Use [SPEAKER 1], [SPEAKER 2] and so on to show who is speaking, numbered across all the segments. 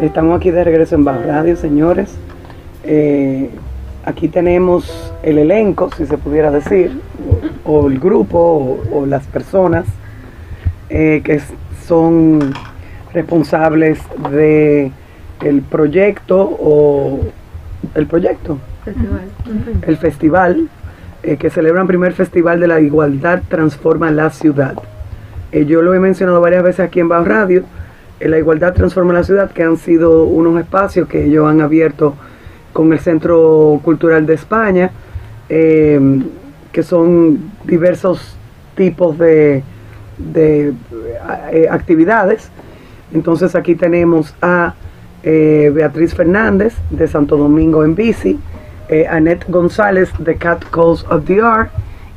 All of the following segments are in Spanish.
[SPEAKER 1] Estamos aquí de regreso en Bajo Radio, señores. Eh, aquí tenemos el elenco, si se pudiera decir, o, el grupo, o, las personas eh, que son responsables de el proyecto o el proyecto, el festival eh, que celebra el primer festival de la igualdad transforma la ciudad. yo lo he mencionado varias veces aquí en Bajo Radio la Igualdad Transforma la Ciudad, que han sido unos espacios que ellos han abierto con el Centro Cultural de España, eh, que son diversos tipos de, de eh, actividades. Entonces aquí tenemos a eh, Beatriz Fernández de Santo Domingo en bici, Annette González de Cat Calls of the Art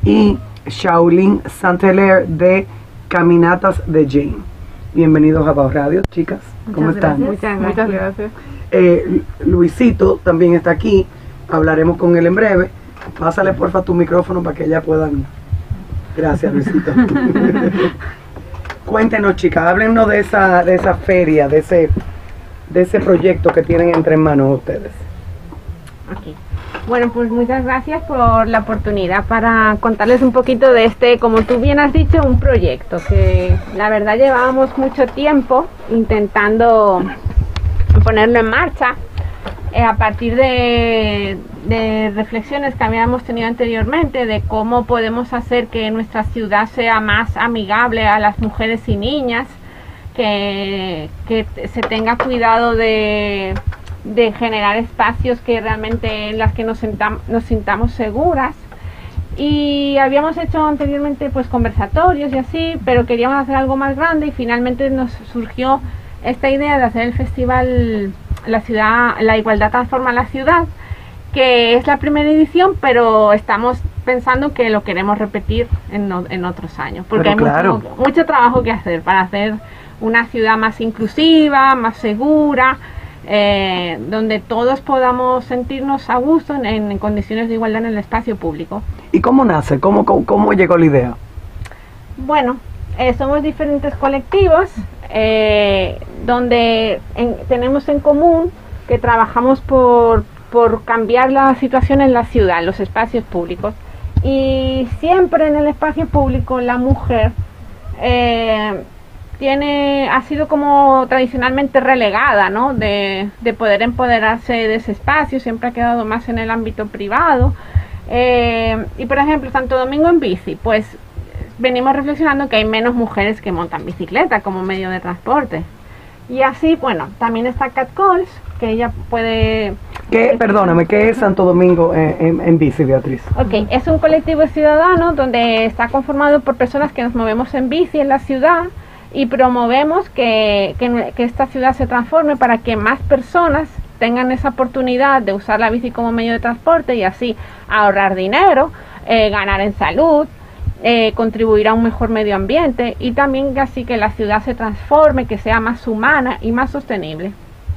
[SPEAKER 1] y Shaolin Saint-Hilaire de Caminatas de Jane. Bienvenidos a Pau Radio, chicas. ¿Cómo están?
[SPEAKER 2] Muchas, muchas gracias.
[SPEAKER 1] Eh, Luisito también está aquí. Hablaremos con él en breve. Pásale porfa tu micrófono para que ella puedan. Gracias, Luisito. Cuéntenos, chicas, háblenos de esa, de esa feria, de ese, de ese proyecto que tienen entre manos ustedes.
[SPEAKER 2] Aquí. Bueno, pues muchas gracias por la oportunidad para contarles un poquito de este, como tú bien has dicho, un proyecto que la verdad llevábamos mucho tiempo intentando ponerlo en marcha. Eh, a partir de, reflexiones que habíamos tenido anteriormente de cómo podemos hacer que nuestra ciudad sea más amigable a las mujeres y niñas, que se tenga cuidado de de generar espacios que realmente en las que nos, nos sintamos seguras. Y habíamos hecho anteriormente pues conversatorios y así, pero queríamos hacer algo más grande y finalmente nos surgió esta idea de hacer el festival La ciudad, la igualdad transforma la ciudad, que es la primera edición, pero estamos pensando que lo queremos repetir en, en otros años, porque hay mucho, mucho trabajo que hacer para hacer una ciudad más inclusiva, más segura, eh, donde todos podamos sentirnos a gusto en, condiciones de igualdad en el espacio público.
[SPEAKER 1] ¿Y cómo nace? ¿Cómo, cómo, llegó la idea?
[SPEAKER 2] Bueno, eh, somos diferentes colectivos eh, donde tenemos en común que trabajamos por, por cambiar la situación en la ciudad, en los espacios públicos. Y siempre en el espacio público la mujer tiene, ha sido como tradicionalmente relegada, ¿no? De, poder empoderarse de ese espacio, siempre ha quedado más en el ámbito privado. Eh, y por ejemplo, Santo Domingo en bici, pues venimos reflexionando que hay menos mujeres que montan bicicleta como medio de transporte. Y así, bueno, también está Cat Calls, que ella puede...
[SPEAKER 1] ¿Qué, perdóname, ¿qué es Santo Domingo en, en, bici, Beatriz?
[SPEAKER 2] Ok, es un colectivo ciudadano donde está conformado por personas que nos movemos en bici en la ciudad, y promovemos que, esta ciudad se transforme para que más personas tengan esa oportunidad de usar la bici como medio de transporte y así ahorrar dinero, eh, ganar en salud, eh, contribuir a un mejor medio ambiente y también así que la ciudad se transforme, que sea más humana y más sostenible.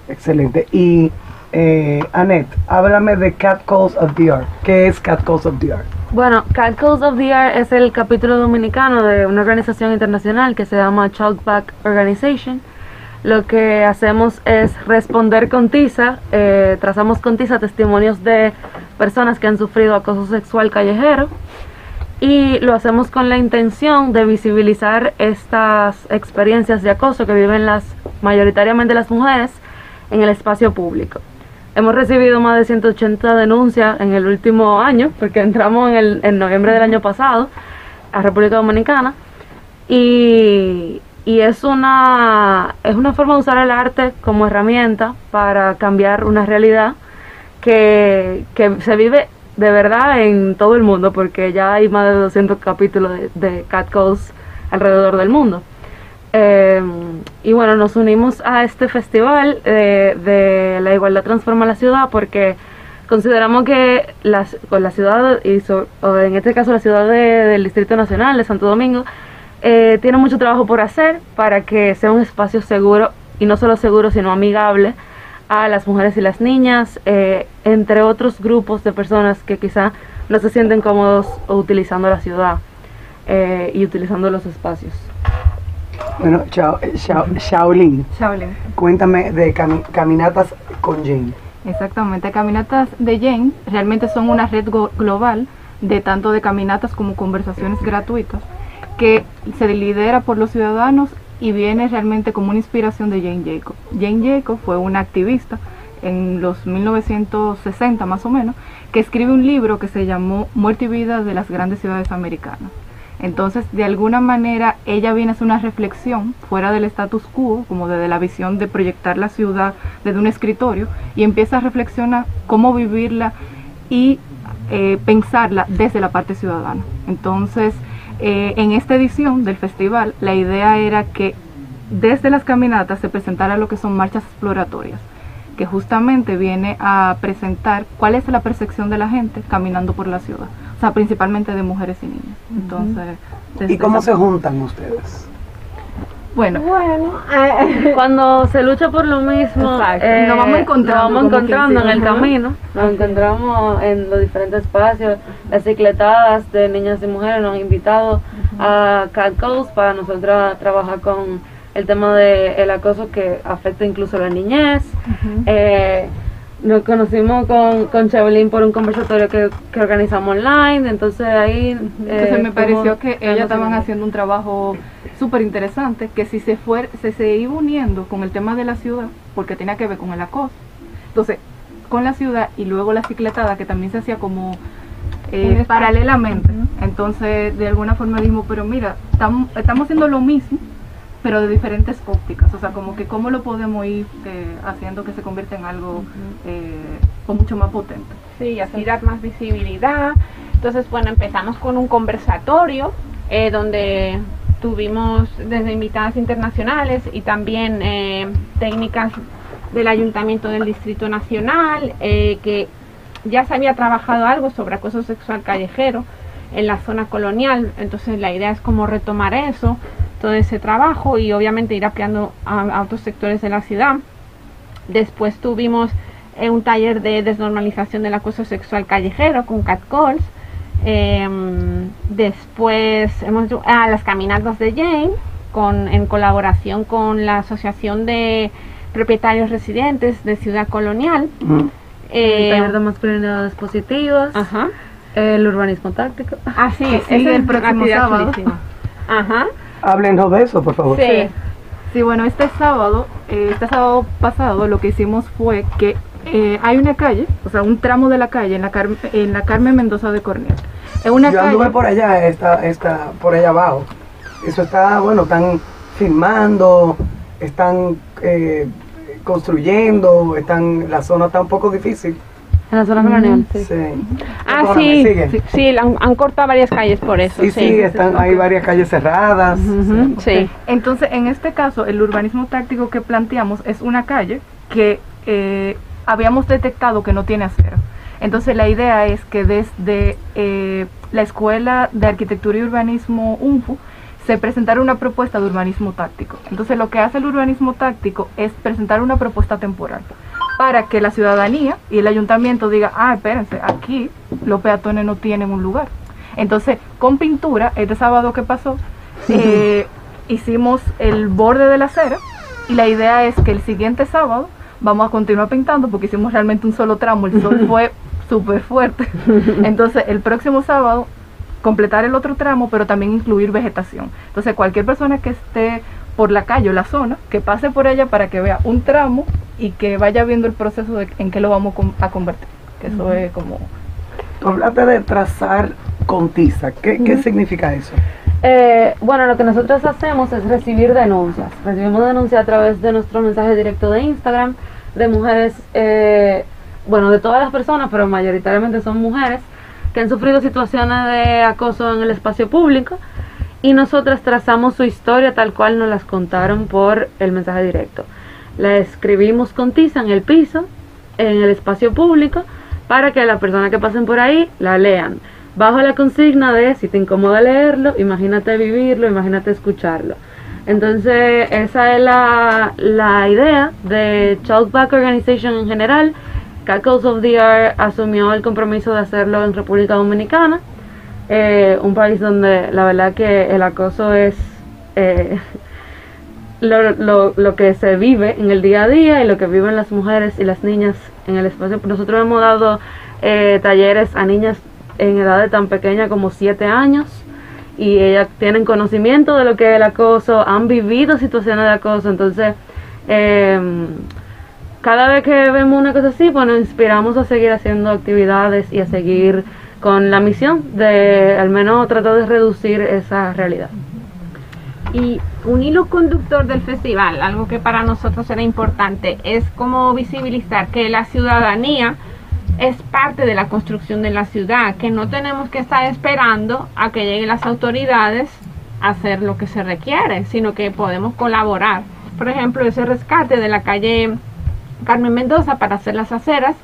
[SPEAKER 1] Excelente. Y eh, Annette, háblame de Cat Calls of the Art. ¿Qué es Cat Calls of the Art?
[SPEAKER 3] Bueno, Cat of the Art es el capítulo dominicano de una organización internacional que se llama Back Organization. Lo que hacemos es responder con tiza, eh, trazamos con tiza testimonios de personas que han sufrido acoso sexual callejero y lo hacemos con la intención de visibilizar estas experiencias de acoso que viven las mayoritariamente las mujeres en el espacio público. Hemos recibido más de 180 denuncias en el último año, porque entramos en, el, en noviembre del año pasado a República Dominicana. Y, y es, una, es una forma de usar el arte como herramienta para cambiar una realidad que, que se vive de verdad en todo el mundo, porque ya hay más de 200 capítulos de, de Cat Calls alrededor del mundo. Em, y bueno, nos unimos a este festival eh, de la igualdad transforma la ciudad porque consideramos que las, con la ciudad, y en este caso la ciudad del Distrito Nacional de Santo Domingo, eh, tiene mucho trabajo por hacer para que sea un espacio seguro, y no solo seguro, sino amigable a las mujeres y las niñas, eh, entre otros grupos de personas que quizá no se sienten cómodos utilizando la ciudad y utilizando los espacios.
[SPEAKER 1] Bueno, Shao- Shao- Shaolin,
[SPEAKER 4] Shaolin.
[SPEAKER 1] cuéntame de cami- caminatas con Jane.
[SPEAKER 4] Exactamente, Caminatas de Jane realmente son una red global de tanto de caminatas como conversaciones gratuitas que se lidera por los ciudadanos y viene realmente como una inspiración de Jane Jacob. Jane Jacob fue una activista en los 1960 más o menos que escribe un libro que se llamó Muerte y Vida de las grandes ciudades americanas. Entonces, de alguna manera, ella viene a hacer una reflexión fuera del status quo, como desde la visión de proyectar la ciudad desde un escritorio, y empieza a reflexionar cómo vivirla y eh, pensarla desde la parte ciudadana. Entonces, eh, en esta edición del festival, la idea era que desde las caminatas se presentara lo que son marchas exploratorias, que justamente viene a presentar cuál es la percepción de la gente caminando por la ciudad, sea, principalmente de mujeres y niñas. Entonces,
[SPEAKER 1] ¿Y cómo
[SPEAKER 4] esa-
[SPEAKER 1] se juntan ustedes?
[SPEAKER 4] Bueno,
[SPEAKER 2] Bueno, eh,
[SPEAKER 3] Cuando se lucha por lo mismo,
[SPEAKER 2] Exacto.
[SPEAKER 3] eh,
[SPEAKER 4] Nos vamos encontrando,
[SPEAKER 3] nos vamos encontrando en el
[SPEAKER 4] ajá.
[SPEAKER 3] camino, nos encontramos en los diferentes espacios, las cicletadas de niñas y mujeres nos han invitado a Cat Calls para nosotros trabajar con el tema del acoso que afecta incluso a la niñez. Eh, nos conocimos con, con Chevelin por un conversatorio que, que organizamos online, entonces ahí...
[SPEAKER 4] Entonces
[SPEAKER 3] eh,
[SPEAKER 4] me pareció que ellas estaban haciendo un trabajo súper interesante, que si se, fue, se, se iba uniendo con el tema de la ciudad, porque tenía que ver con el acoso. Entonces, con la ciudad y luego la cicletada, que también se hacía como eh, paralelamente. Entonces, de alguna forma dijimos, pero mira, tam- estamos haciendo lo mismo, pero de diferentes ópticas. O sea, como que cómo lo podemos ir eh, haciendo que se convierta en algo eh, mucho más potente.
[SPEAKER 2] sí, así dar más visibilidad. Entonces, bueno, empezamos con un conversatorio eh, donde tuvimos desde invitadas internacionales y también eh, técnicas del Ayuntamiento del Distrito Nacional, eh, que ya se había trabajado algo sobre acoso sexual callejero en la zona colonial, entonces la idea es como retomar eso, todo ese trabajo y obviamente ir ampliando a, a otros sectores de la ciudad. Después tuvimos eh, un taller de desnormalización del acoso sexual callejero con catcalls. Em, después hemos hecho ah, las caminatas de Jane con, en colaboración con la Asociación de Propietarios Residentes de Ciudad Colonial.
[SPEAKER 1] Mm.
[SPEAKER 3] El
[SPEAKER 2] Eh,
[SPEAKER 3] taller de masculinidades positivas,
[SPEAKER 2] ajá.
[SPEAKER 3] el urbanismo táctico.
[SPEAKER 2] Ah, sí,
[SPEAKER 4] Que sigue
[SPEAKER 2] es
[SPEAKER 4] el próximo sábado.
[SPEAKER 2] Ajá.
[SPEAKER 1] Háblenos de eso, por favor.
[SPEAKER 2] Sí.
[SPEAKER 4] Sí, bueno, este sábado, eh, este sábado pasado lo que hicimos fue que eh, hay una calle, o sea, un tramo de la calle en la, Car- en la Carmen Mendoza de Cornell. Es una
[SPEAKER 1] Yo
[SPEAKER 4] calle,
[SPEAKER 1] anduve por allá, está, está por allá abajo. Eso está, bueno, están filmando, están eh, construyendo, están, la zona está un poco difícil.
[SPEAKER 3] En la zona colonial, sí.
[SPEAKER 1] Sí.
[SPEAKER 2] Ah, sí,
[SPEAKER 1] sigue.
[SPEAKER 2] sí, sí, han, han cortado varias calles por eso.
[SPEAKER 1] Sí, sí, están, hay varias calles cerradas.
[SPEAKER 2] Sí.
[SPEAKER 4] Entonces, en este caso, el urbanismo táctico que planteamos es una calle que eh, habíamos detectado que no tiene acera. Entonces, la idea es que desde eh, la Escuela de Arquitectura y Urbanismo UNFU se presentara una propuesta de urbanismo táctico. Entonces, lo que hace el urbanismo táctico es presentar una propuesta temporal para que la ciudadanía y el ayuntamiento diga, ah, espérense, aquí los peatones no tienen un lugar. Entonces, con pintura, este sábado que pasó, eh, hicimos el borde de la acera y la idea es que el siguiente sábado vamos a continuar pintando porque hicimos realmente un solo tramo, el sol fue súper fuerte. Entonces, el próximo sábado completar el otro tramo, pero también incluir vegetación. Entonces, cualquier persona que esté por la calle o la zona, que pase por ella para que vea un tramo y que vaya viendo el proceso de en qué lo vamos a convertir. Que eso es como...
[SPEAKER 1] Tú hablaste de trazar con tiza. ¿Qué, qué significa eso?
[SPEAKER 3] Eh, bueno, lo que nosotros hacemos es recibir denuncias. Recibimos denuncias a través de nuestro mensaje directo de Instagram de mujeres, eh, bueno, de todas las personas, pero mayoritariamente son mujeres que han sufrido situaciones de acoso en el espacio público y nosotras trazamos su historia tal cual nos las contaron por el mensaje directo. La escribimos con tiza en el piso, en el espacio público, para que las personas que pasen por ahí la lean. Bajo la consigna de si te incomoda leerlo, imagínate vivirlo, imagínate escucharlo. Entonces, esa es la, la idea de Talkback Organization en general. Cackles of the Art asumió el compromiso de hacerlo en República Dominicana, eh, un país donde la verdad que el acoso es eh, lo, lo, que se vive en el día a día y lo que viven las mujeres y las niñas en el espacio. Nosotros hemos dado eh, talleres a niñas en edades tan pequeñas como 7 años y ellas tienen conocimiento de lo que es el acoso, han vivido situaciones de acoso, entonces eh, cada vez que vemos una cosa así, pues nos inspiramos a seguir haciendo actividades y a seguir con la misión de al menos tratar de reducir esa realidad.
[SPEAKER 2] Y un hilo conductor del festival, algo que para nosotros era importante, es como visibilizar que la ciudadanía es parte de la construcción de la ciudad, que no tenemos que estar esperando a que lleguen las autoridades a hacer lo que se requiere, sino que podemos colaborar. Por ejemplo, ese rescate de la calle Carmen Mendoza para hacer las aceras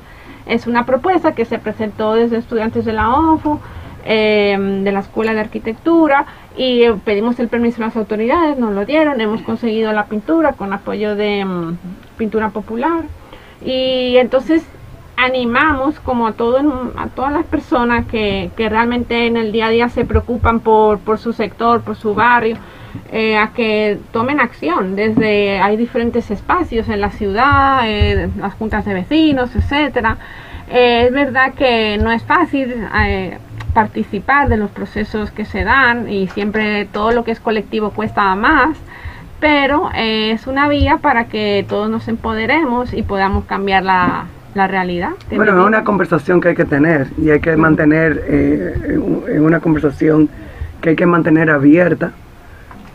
[SPEAKER 2] es una propuesta que se presentó desde estudiantes de la ONFU, eh, de la Escuela de Arquitectura y pedimos el permiso a las autoridades, nos lo dieron, hemos conseguido la pintura con apoyo de mm, Pintura Popular y entonces animamos como a, todo, a todas las personas que, que realmente en el día a día se preocupan por, por su sector, por su barrio, eh, a que tomen acción. Desde hay diferentes espacios en la ciudad, eh, las juntas de vecinos, etcétera. Eh, es verdad que no es fácil participar de los procesos que se dan y siempre todo lo que es colectivo cuesta más, pero eh, es una vía para que todos nos empoderemos y podamos cambiar la, la realidad.
[SPEAKER 1] Bueno, es una conversación que hay que tener y hay que mantener, eh, una conversación que hay que mantener abierta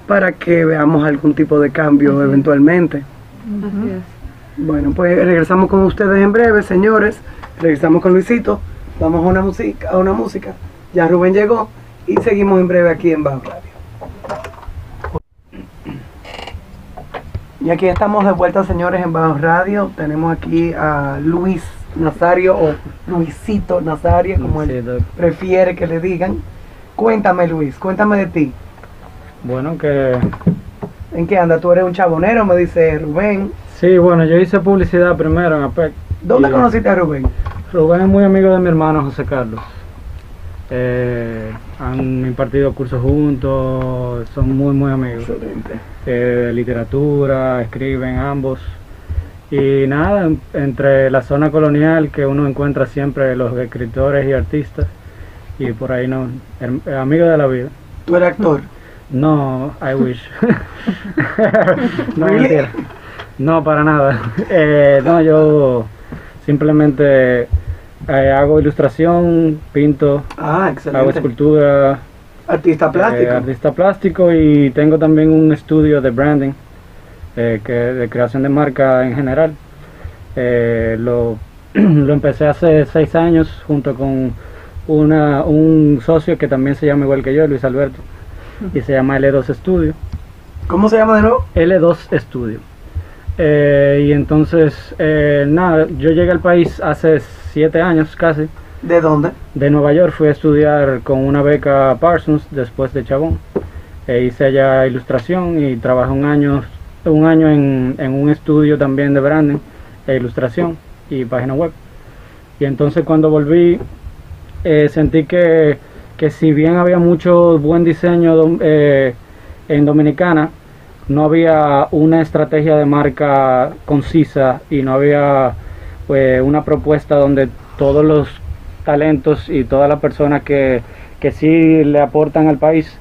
[SPEAKER 1] para que veamos algún tipo de cambio eventualmente.
[SPEAKER 3] Es.
[SPEAKER 1] Bueno, pues regresamos con ustedes en breve, señores. Regresamos con Luisito. Vamos a una música, a una música. Ya Rubén llegó y seguimos en breve aquí en Bajo Radio. Y aquí estamos de vuelta, señores, en Bajo Radio. Tenemos aquí a Luis Nazario o Luisito Nazario, como él prefiere que le digan. Cuéntame, Luis, cuéntame de ti.
[SPEAKER 5] Bueno, que
[SPEAKER 1] ¿En qué anda? Tú eres un chabonero, me dice Rubén.
[SPEAKER 5] sí, bueno, yo hice publicidad primero en APEC.
[SPEAKER 1] ¿Dónde
[SPEAKER 5] Y
[SPEAKER 1] conociste a Rubén?
[SPEAKER 5] Rubén es muy amigo de mi hermano José Carlos. Eh, han impartido cursos juntos, son muy, muy amigos.
[SPEAKER 1] Excelente.
[SPEAKER 5] Eh, literatura, escriben ambos. Y nada, en- entre la zona colonial que uno encuentra siempre los escritores y artistas, y por ahí no, her- amigo de la vida.
[SPEAKER 1] Tú eres actor.
[SPEAKER 5] No, I wish. no, mentira. No, para nada. Eh, no, yo simplemente eh, hago ilustración, pinto,
[SPEAKER 1] Ah,
[SPEAKER 5] hago escultura,
[SPEAKER 1] Artista plástico.
[SPEAKER 5] eh, artista plástico y tengo también un estudio de branding, eh, que, de creación de marca en general. Lo, lo empecé hace seis años junto con una, un socio que también se llama igual que yo, Luis Alberto, y se llama L2 Studio.
[SPEAKER 1] ¿Cómo se llama de nuevo?
[SPEAKER 5] L2 Studio. Eh, y entonces, eh, nada, yo llegué al país hace siete años casi.
[SPEAKER 1] ¿De dónde?
[SPEAKER 5] De Nueva York fui a estudiar con una beca Parsons después de Chabón. E hice allá ilustración y trabajé un año, un año en, en un estudio también de branding e ilustración y página web. Y entonces cuando volví eh, sentí que, que si bien había mucho buen diseño eh, en Dominicana, no había una estrategia de marca concisa y no había pues, una propuesta donde todos los talentos y todas las personas que, que sí le aportan al país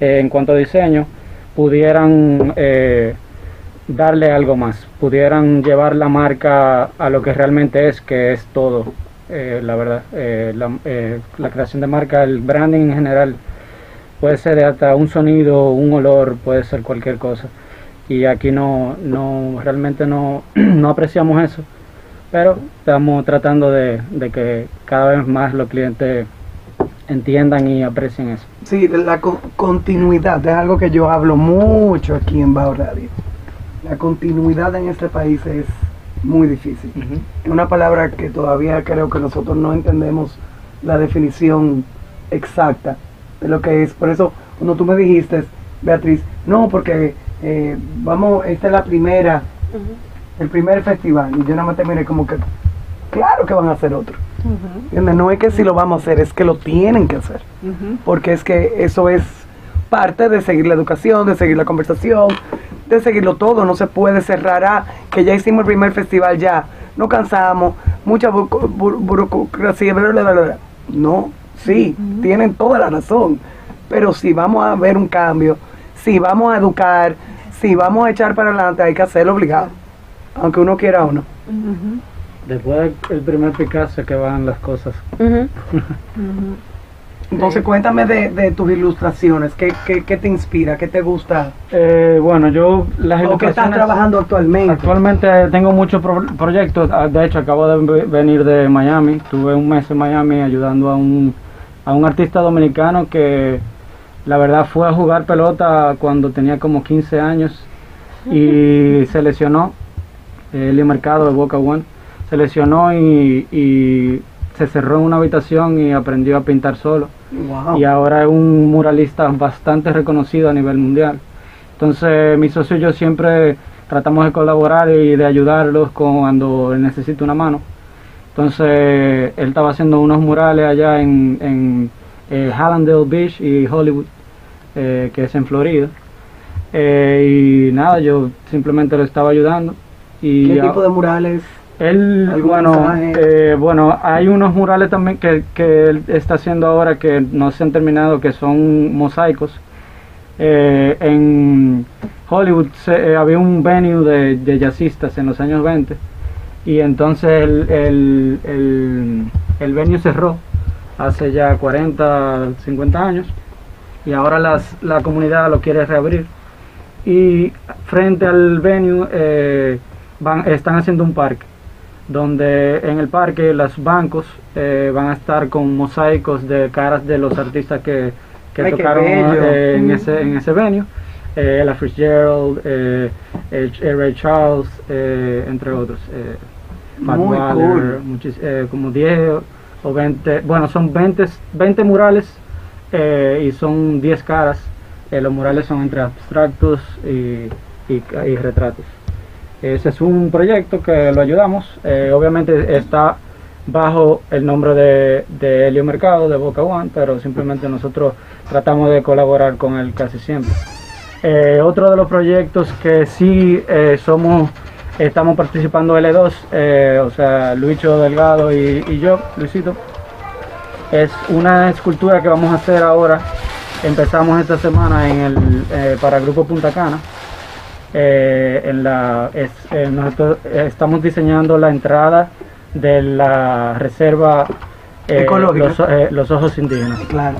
[SPEAKER 5] eh, en cuanto a diseño pudieran eh, darle algo más, pudieran llevar la marca a lo que realmente es, que es todo, eh, la verdad. Eh, la, la creación de marca, el branding en general, puede ser hasta un sonido, un olor, puede ser cualquier cosa. Y aquí no, no realmente no, no apreciamos eso, pero estamos tratando de, de que cada vez más los clientes entiendan y aprecien eso.
[SPEAKER 1] Sí, la co- continuidad es algo que yo hablo mucho aquí en Bajo Radio. La continuidad en este país es muy difícil. Es una palabra que todavía creo que nosotros no entendemos la definición exacta de lo que es. Por eso, cuando tú me dijiste, Beatriz, no, porque eh, vamos, esta es la primera, el primer festival, y yo nada más te miré como que, claro que van a hacer otro. ¿Entiendes? No es que si lo vamos a hacer, es que lo tienen que hacer. porque es que eso es parte de seguir la educación, de seguir la conversación, de seguirlo todo, no se puede cerrar, ah, que ya hicimos el primer festival ya, no cansamos, mucha bu- bu- burocracia, bla, bla, bla, bla. no, sí, tienen toda la razón, pero si vamos a ver un cambio, si vamos a educar, si vamos a echar para adelante, hay que hacerlo obligado, aunque uno quiera o no.
[SPEAKER 5] Después del primer Picasso que van las cosas.
[SPEAKER 1] Entonces cuéntame de, de tus ilustraciones, ¿qué, qué, qué te inspira, qué te gusta,
[SPEAKER 5] Eh, bueno, yo las
[SPEAKER 1] o qué estás
[SPEAKER 5] ilustraciones...
[SPEAKER 1] trabajando actualmente.
[SPEAKER 5] Actualmente eh, tengo muchos pro- proyectos, ah, de hecho acabo de ve- venir de Miami, tuve un mes en Miami ayudando a un, a un artista dominicano que la verdad fue a jugar pelota cuando tenía como 15 años y se lesionó, eh, Eli Mercado de Boca One, se lesionó y, y se cerró en una habitación y aprendió a pintar solo
[SPEAKER 1] Wow.
[SPEAKER 5] y ahora es un muralista bastante reconocido a nivel mundial. Entonces, mi socio y yo siempre tratamos de colaborar y de ayudarlos cuando necesita una mano. Entonces, él estaba haciendo unos murales allá en, en eh, Hallandale Beach y Hollywood, eh, que es en Florida. Eh, y nada, yo simplemente lo estaba ayudando. Y
[SPEAKER 1] ¿Qué tipo de murales?
[SPEAKER 5] él,
[SPEAKER 1] ¿Algún
[SPEAKER 5] bueno, eh, bueno, hay unos murales también que, que él está haciendo ahora que no se han terminado, que son mosaicos. Eh, en Hollywood se- eh, había un venue de, de jazzistas en los años 20 y entonces el, el, el, el venue cerró hace ya 40, 50 años y ahora las, la comunidad lo quiere reabrir y frente al venue eh, van, están haciendo un parque donde en el parque los bancos eh, van a estar con mosaicos de caras de los artistas que, que
[SPEAKER 1] Ay,
[SPEAKER 5] tocaron eh, en, ese, en ese venue. Eh, Ella Fitzgerald, Ray Charles, eh, entre otros.
[SPEAKER 1] Muy cool.
[SPEAKER 5] eh, como 10 o 20, bueno, son 20, 20 murales eh, y son 10 caras. Eh, los murales son entre abstractos y, y- y retratos. Ese es un proyecto que lo ayudamos. obviamente está bajo el nombre de, de Helio Mercado, de Boca One, pero simplemente nosotros tratamos de colaborar con él casi siempre. Otro de los proyectos que sí eh, somos, estamos participando L2, eh, o sea, Luicho Delgado y, y yo, Luisito, es una escultura que vamos a hacer ahora. Empezamos esta semana en el, eh, para el Grupo Punta Cana. Eh, en la, es- eh, nosotros estamos diseñando la entrada de la reserva
[SPEAKER 1] Ecológica.
[SPEAKER 5] los, los ojos indígenas.
[SPEAKER 1] Claro.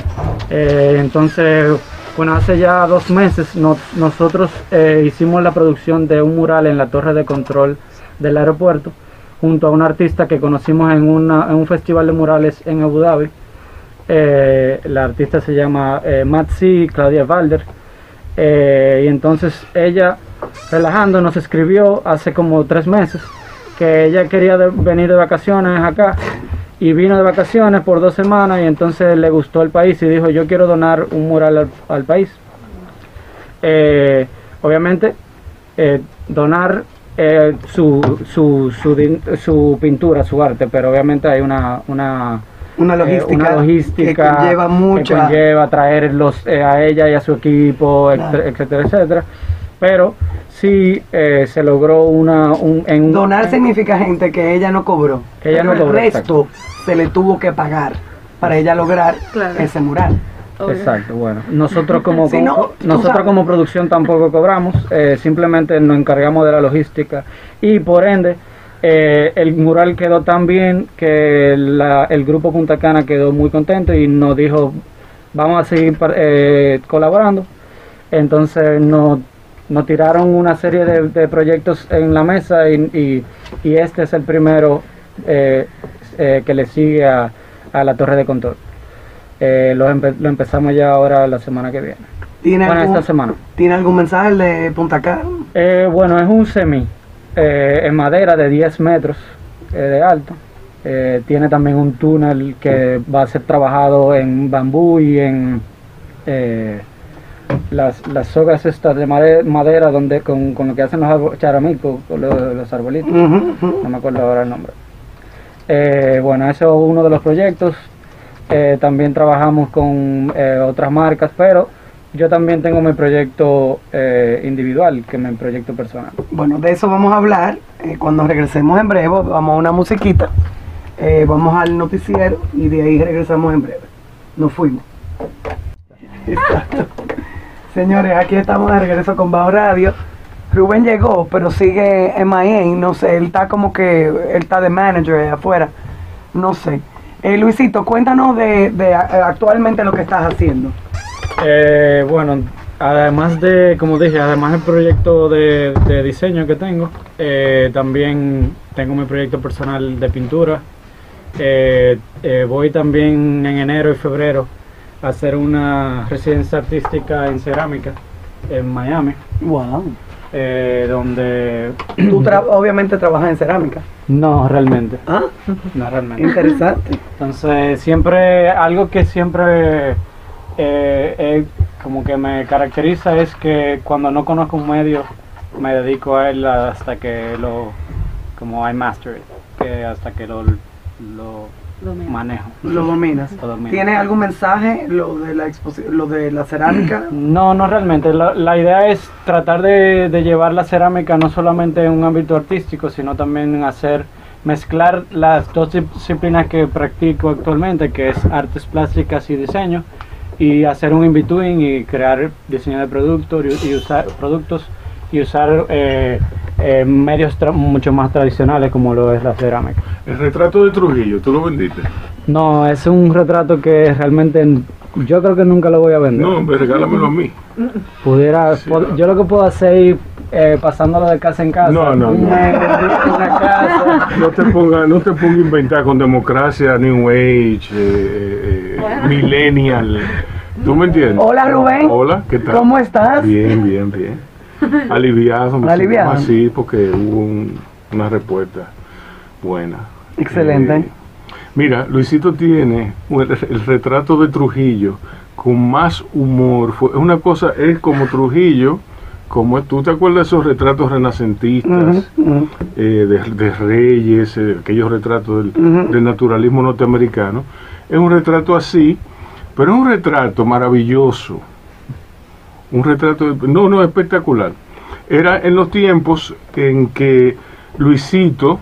[SPEAKER 5] Entonces, bueno, hace ya dos meses nos- nosotros eh, hicimos la producción de un mural en la torre de control del aeropuerto junto a un artista que conocimos en, una- un festival de murales en Abu Dhabi. Eh, la artista se llama eh, Matsi Claudia Valder. Eh, y entonces ella, relajando, nos escribió hace como tres meses que ella quería venir de vacaciones acá y vino de vacaciones por dos semanas y entonces le gustó el país y dijo yo quiero donar un mural al, al país. Eh, obviamente eh, donar eh, su, su, su, su pintura, su arte, pero obviamente hay una, una,
[SPEAKER 1] Una
[SPEAKER 5] eh,
[SPEAKER 1] logística,
[SPEAKER 5] una logística
[SPEAKER 1] que conlleva mucho.
[SPEAKER 5] que conlleva traer los, eh, a ella y a su equipo,
[SPEAKER 1] Claro.
[SPEAKER 5] etcétera, etcétera. Pero sí eh, se logró una... Un, en un-
[SPEAKER 1] Donar significa gente que ella no cobró.
[SPEAKER 5] Que ella
[SPEAKER 1] pero
[SPEAKER 5] no cobró,
[SPEAKER 1] El resto se le tuvo que pagar para ella lograr
[SPEAKER 3] Claro.
[SPEAKER 1] ese mural.
[SPEAKER 3] Obvio.
[SPEAKER 5] Exacto, bueno. Nosotros como,
[SPEAKER 1] Si
[SPEAKER 5] como-
[SPEAKER 1] no, tú
[SPEAKER 5] nosotros como producción tampoco cobramos, eh, simplemente nos encargamos de la logística y por ende eh, el mural quedó tan bien que la- el grupo Punta Cana quedó muy contento y nos dijo vamos a seguir par- eh, colaborando. Entonces nos, nos tiraron una serie de, de proyectos en la mesa y, y- y este es el primero eh, eh, que le sigue a, a la torre de control. Eh, lo, empe- lo empezamos ya ahora la semana que viene.
[SPEAKER 1] ¿Tiene,
[SPEAKER 5] Bueno,
[SPEAKER 1] algún,
[SPEAKER 5] esta semana.
[SPEAKER 1] ¿Tiene algún mensaje de Punta Cana?
[SPEAKER 5] Bueno, es un semi en madera de 10 metros de alto. Tiene también un túnel que va a ser trabajado en bambú y en las, las sogas estas de made- madera donde con, con lo que hacen los charamicos, con lo- los arbolitos. No me acuerdo ahora el nombre. Eh, bueno, eso es uno de los proyectos. Eh, también trabajamos con eh, otras marcas, pero yo también tengo mi proyecto individual, que es mi proyecto personal.
[SPEAKER 1] Bueno, de eso vamos a hablar cuando regresemos en breve. Vamos a una musiquita, vamos al noticiero y de ahí regresamos en breve. Nos fuimos. Exacto. Señores, aquí estamos de regreso con Bajo Radio. Rubén llegó, pero sigue en Miami, no sé, él está como que, él está de manager afuera, no sé. Eh, Luisito, cuéntanos de, de, eh, actualmente lo que estás haciendo.
[SPEAKER 5] Eh, bueno, además de, como dije, además del proyecto de, de diseño que tengo, eh, también tengo mi proyecto personal de pintura. Eh, voy también en enero y febrero hacer una residencia artística en cerámica en Miami,
[SPEAKER 1] Wow.
[SPEAKER 5] eh, donde...
[SPEAKER 1] Tú tra- obviamente trabajas en cerámica.
[SPEAKER 5] No, realmente,
[SPEAKER 1] Ah,
[SPEAKER 5] no realmente.
[SPEAKER 1] interesante.
[SPEAKER 5] Entonces, siempre, algo que siempre eh, eh, como que me caracteriza es que cuando no conozco un medio, me dedico a él hasta que lo, como I master it, que hasta que lo, lo. Manejo.
[SPEAKER 1] Lo dominas.
[SPEAKER 5] Lo domino.
[SPEAKER 1] ¿Tienes algún mensaje lo de la exposición, lo de la cerámica?
[SPEAKER 5] No, no realmente. La, la idea es tratar de, de llevar la cerámica no solamente en un ámbito artístico, sino también hacer mezclar las dos dis- disciplinas que practico actualmente, que es artes plásticas y diseño, y hacer un in-between y crear diseño de productos y, y usar productos y usar eh, eh, medios mucho más tradicionales como lo es la cerámica.
[SPEAKER 6] El retrato de Trujillo, ¿tú lo vendiste?
[SPEAKER 5] No, es un retrato que realmente yo creo que nunca lo voy a vender.
[SPEAKER 6] No, hombre, regálamelo a mí.
[SPEAKER 5] Pudiera,
[SPEAKER 6] Sí,
[SPEAKER 5] pod-
[SPEAKER 6] no.
[SPEAKER 5] yo lo que puedo hacer es ir eh, pasándolo de casa en casa.
[SPEAKER 6] No, no, no.
[SPEAKER 5] casa.
[SPEAKER 6] No te pongas no te ponga a inventar con democracia, New Age, eh, eh, eh, Millennial. ¿Tú me entiendes?
[SPEAKER 1] Hola, Rubén.
[SPEAKER 6] Hola, ¿qué tal?
[SPEAKER 1] ¿Cómo estás?
[SPEAKER 6] Bien, bien, bien. Aliviado, me
[SPEAKER 1] Aliviado.
[SPEAKER 6] siento así porque hubo un- una respuesta buena.
[SPEAKER 1] Excelente.
[SPEAKER 6] Eh, mira, Luisito tiene el retrato de Trujillo con más humor. Fue, es una cosa, es como Trujillo, como tú te acuerdas de esos retratos renacentistas eh, de, de reyes, eh, aquellos retratos del naturalismo norteamericano. Es un retrato así, pero es un retrato maravilloso. Un retrato, de- no, no, espectacular. Era en los tiempos en que Luisito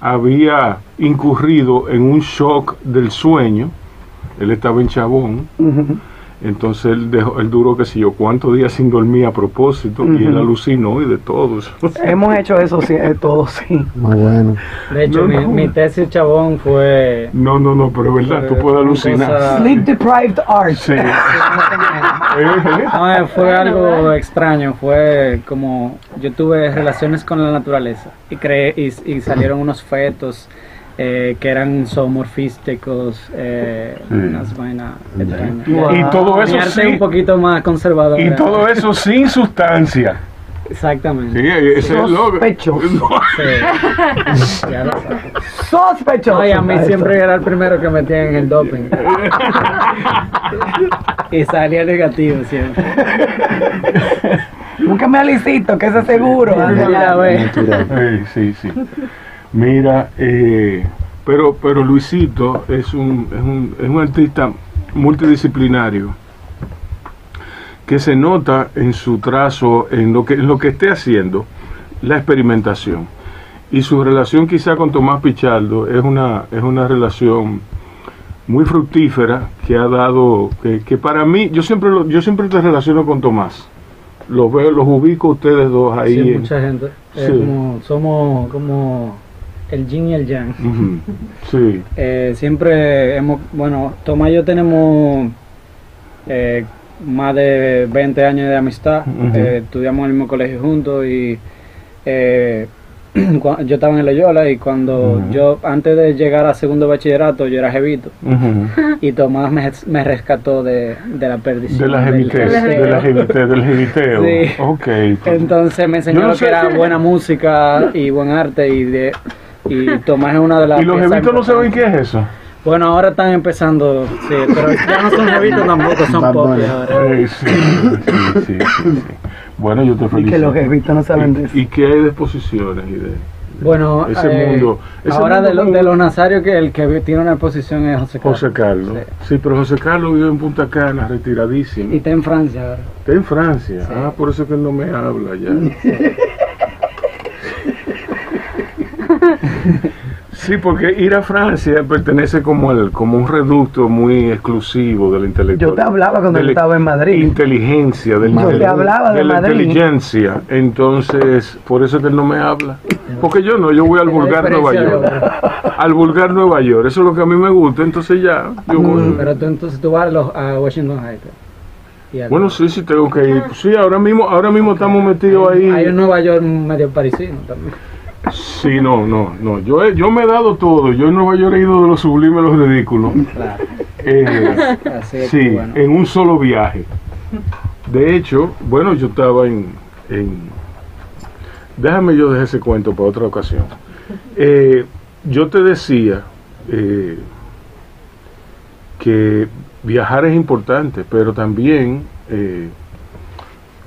[SPEAKER 6] había incurrido en un shock del sueño. Él estaba en Chabón. Entonces él, dejó, él duró, qué sé yo, cuántos días sin dormir a propósito. Y él alucinó y de todo eso.
[SPEAKER 1] Hemos hecho eso sí, eh, todo, sí.
[SPEAKER 7] Muy bueno.
[SPEAKER 5] De hecho,
[SPEAKER 6] No,
[SPEAKER 5] mi,
[SPEAKER 6] no.
[SPEAKER 5] mi tesis chabón fue.
[SPEAKER 6] No, no, no, pero es verdad, tú puedes alucinar.
[SPEAKER 5] cosa-
[SPEAKER 1] Sleep deprived art.
[SPEAKER 6] Sí. Eh,
[SPEAKER 5] No, fue algo extraño, fue como yo tuve relaciones con la naturaleza y creé y, y salieron unos fetos eh, que eran zoomorfísticos, eh,
[SPEAKER 6] Sí.
[SPEAKER 5] unas vainas extrañas.
[SPEAKER 1] Wow.
[SPEAKER 6] Y todo eso sí.
[SPEAKER 5] un poquito más conservador.
[SPEAKER 6] Y todo eso sin sustancia.
[SPEAKER 5] Exactamente.
[SPEAKER 6] Sí, ese es el logo.
[SPEAKER 1] Sospechoso.
[SPEAKER 5] Sí. Ya lo sabes.
[SPEAKER 1] Sospechoso.
[SPEAKER 5] No, y a mí
[SPEAKER 1] maestro.
[SPEAKER 5] siempre era el primero que metía en el doping. y salía negativo siempre.
[SPEAKER 1] Búscame a Lisito, que es seguro.
[SPEAKER 6] Eh, sí, sí. Mira, eh, pero, pero Luisito es un, es, un, es un artista multidisciplinario que se nota en su trazo, en lo que, en lo que esté haciendo, la experimentación. Y su relación quizá con Tomás Pichardo es una, es una relación muy fructífera que ha dado, que, que para mí, yo siempre, lo- yo siempre te relaciono con Tomás. Los veo, los ubico ustedes dos ahí.
[SPEAKER 5] Sí,
[SPEAKER 6] en-
[SPEAKER 5] mucha gente.
[SPEAKER 6] Sí.
[SPEAKER 5] como, somos como el yin y el yang.
[SPEAKER 6] Sí.
[SPEAKER 5] Eh, siempre hemos, bueno, Tomás y yo tenemos eh, más de 20 años de amistad. Eh, estudiamos en el mismo colegio juntos y eh, yo estaba en Loyola y cuando yo, antes de llegar a segundo bachillerato, yo era jevito. Y Tomás me, me rescató de, de la perdición.
[SPEAKER 6] De la jevitez, de la jevitez, del jeviteo.
[SPEAKER 5] Sí.
[SPEAKER 6] Ok. pues.
[SPEAKER 5] Entonces me enseñó
[SPEAKER 6] no
[SPEAKER 5] lo que era buena música y buen arte y de y Tomás es una de las
[SPEAKER 6] ¿Y los jevitos no saben qué es eso?
[SPEAKER 5] Bueno, ahora están empezando, sí, pero ya no son jevitos tampoco, son
[SPEAKER 7] Bad
[SPEAKER 5] pop
[SPEAKER 7] Bunny.
[SPEAKER 5] ahora.
[SPEAKER 6] Eh, sí, sí, sí, sí, sí. Bueno, yo te
[SPEAKER 1] Y
[SPEAKER 6] felicito.
[SPEAKER 1] que los jevitos no saben de eso.
[SPEAKER 6] ¿Y, y qué hay de exposiciones y de,
[SPEAKER 5] Bueno,
[SPEAKER 6] ese
[SPEAKER 5] eh,
[SPEAKER 6] mundo. ese
[SPEAKER 5] ahora
[SPEAKER 6] mundo
[SPEAKER 5] de, lo- de los nazarios que el que tiene una exposición es José Carlos.
[SPEAKER 6] José Carlos.
[SPEAKER 5] Sí.
[SPEAKER 6] Sí. pero José Carlos vive en Punta Cana, retiradísimo.
[SPEAKER 5] Y está en Francia ahora.
[SPEAKER 6] Está en Francia.
[SPEAKER 5] Sí.
[SPEAKER 6] Ah, por eso que él no me habla ya. Sí, porque ir a Francia pertenece como al, como un reducto muy exclusivo del intelectual.
[SPEAKER 1] Yo te hablaba cuando
[SPEAKER 6] de
[SPEAKER 1] yo
[SPEAKER 6] la
[SPEAKER 1] estaba en Madrid.
[SPEAKER 6] Inteligencia, del
[SPEAKER 1] Yo te hablaba de
[SPEAKER 6] la
[SPEAKER 1] Madrid.
[SPEAKER 6] inteligencia. Entonces, por eso es que él no me habla. Porque yo no, yo voy al vulgar Nueva York. Al vulgar Nueva York, eso es lo que a mí me gusta. Entonces ya, yo voy.
[SPEAKER 1] Mm.
[SPEAKER 5] Pero tú entonces tú vas a, los- a Washington Heights. A-
[SPEAKER 6] Bueno, sí, sí tengo que ir. Sí, ahora mismo, ahora mismo estamos metidos ahí.
[SPEAKER 5] Hay un Nueva York medio parisino también.
[SPEAKER 6] Sí, no, no, no. Yo, he- yo me he dado todo. Yo en Nueva York he ido de lo sublime a lo ridículo.
[SPEAKER 5] Claro.
[SPEAKER 6] Eh, sí,
[SPEAKER 5] bueno.
[SPEAKER 6] en un solo viaje. De hecho, bueno, yo estaba en... en- déjame yo dejar ese cuento para otra ocasión. Eh, yo te decía eh, que viajar es importante, pero también, eh,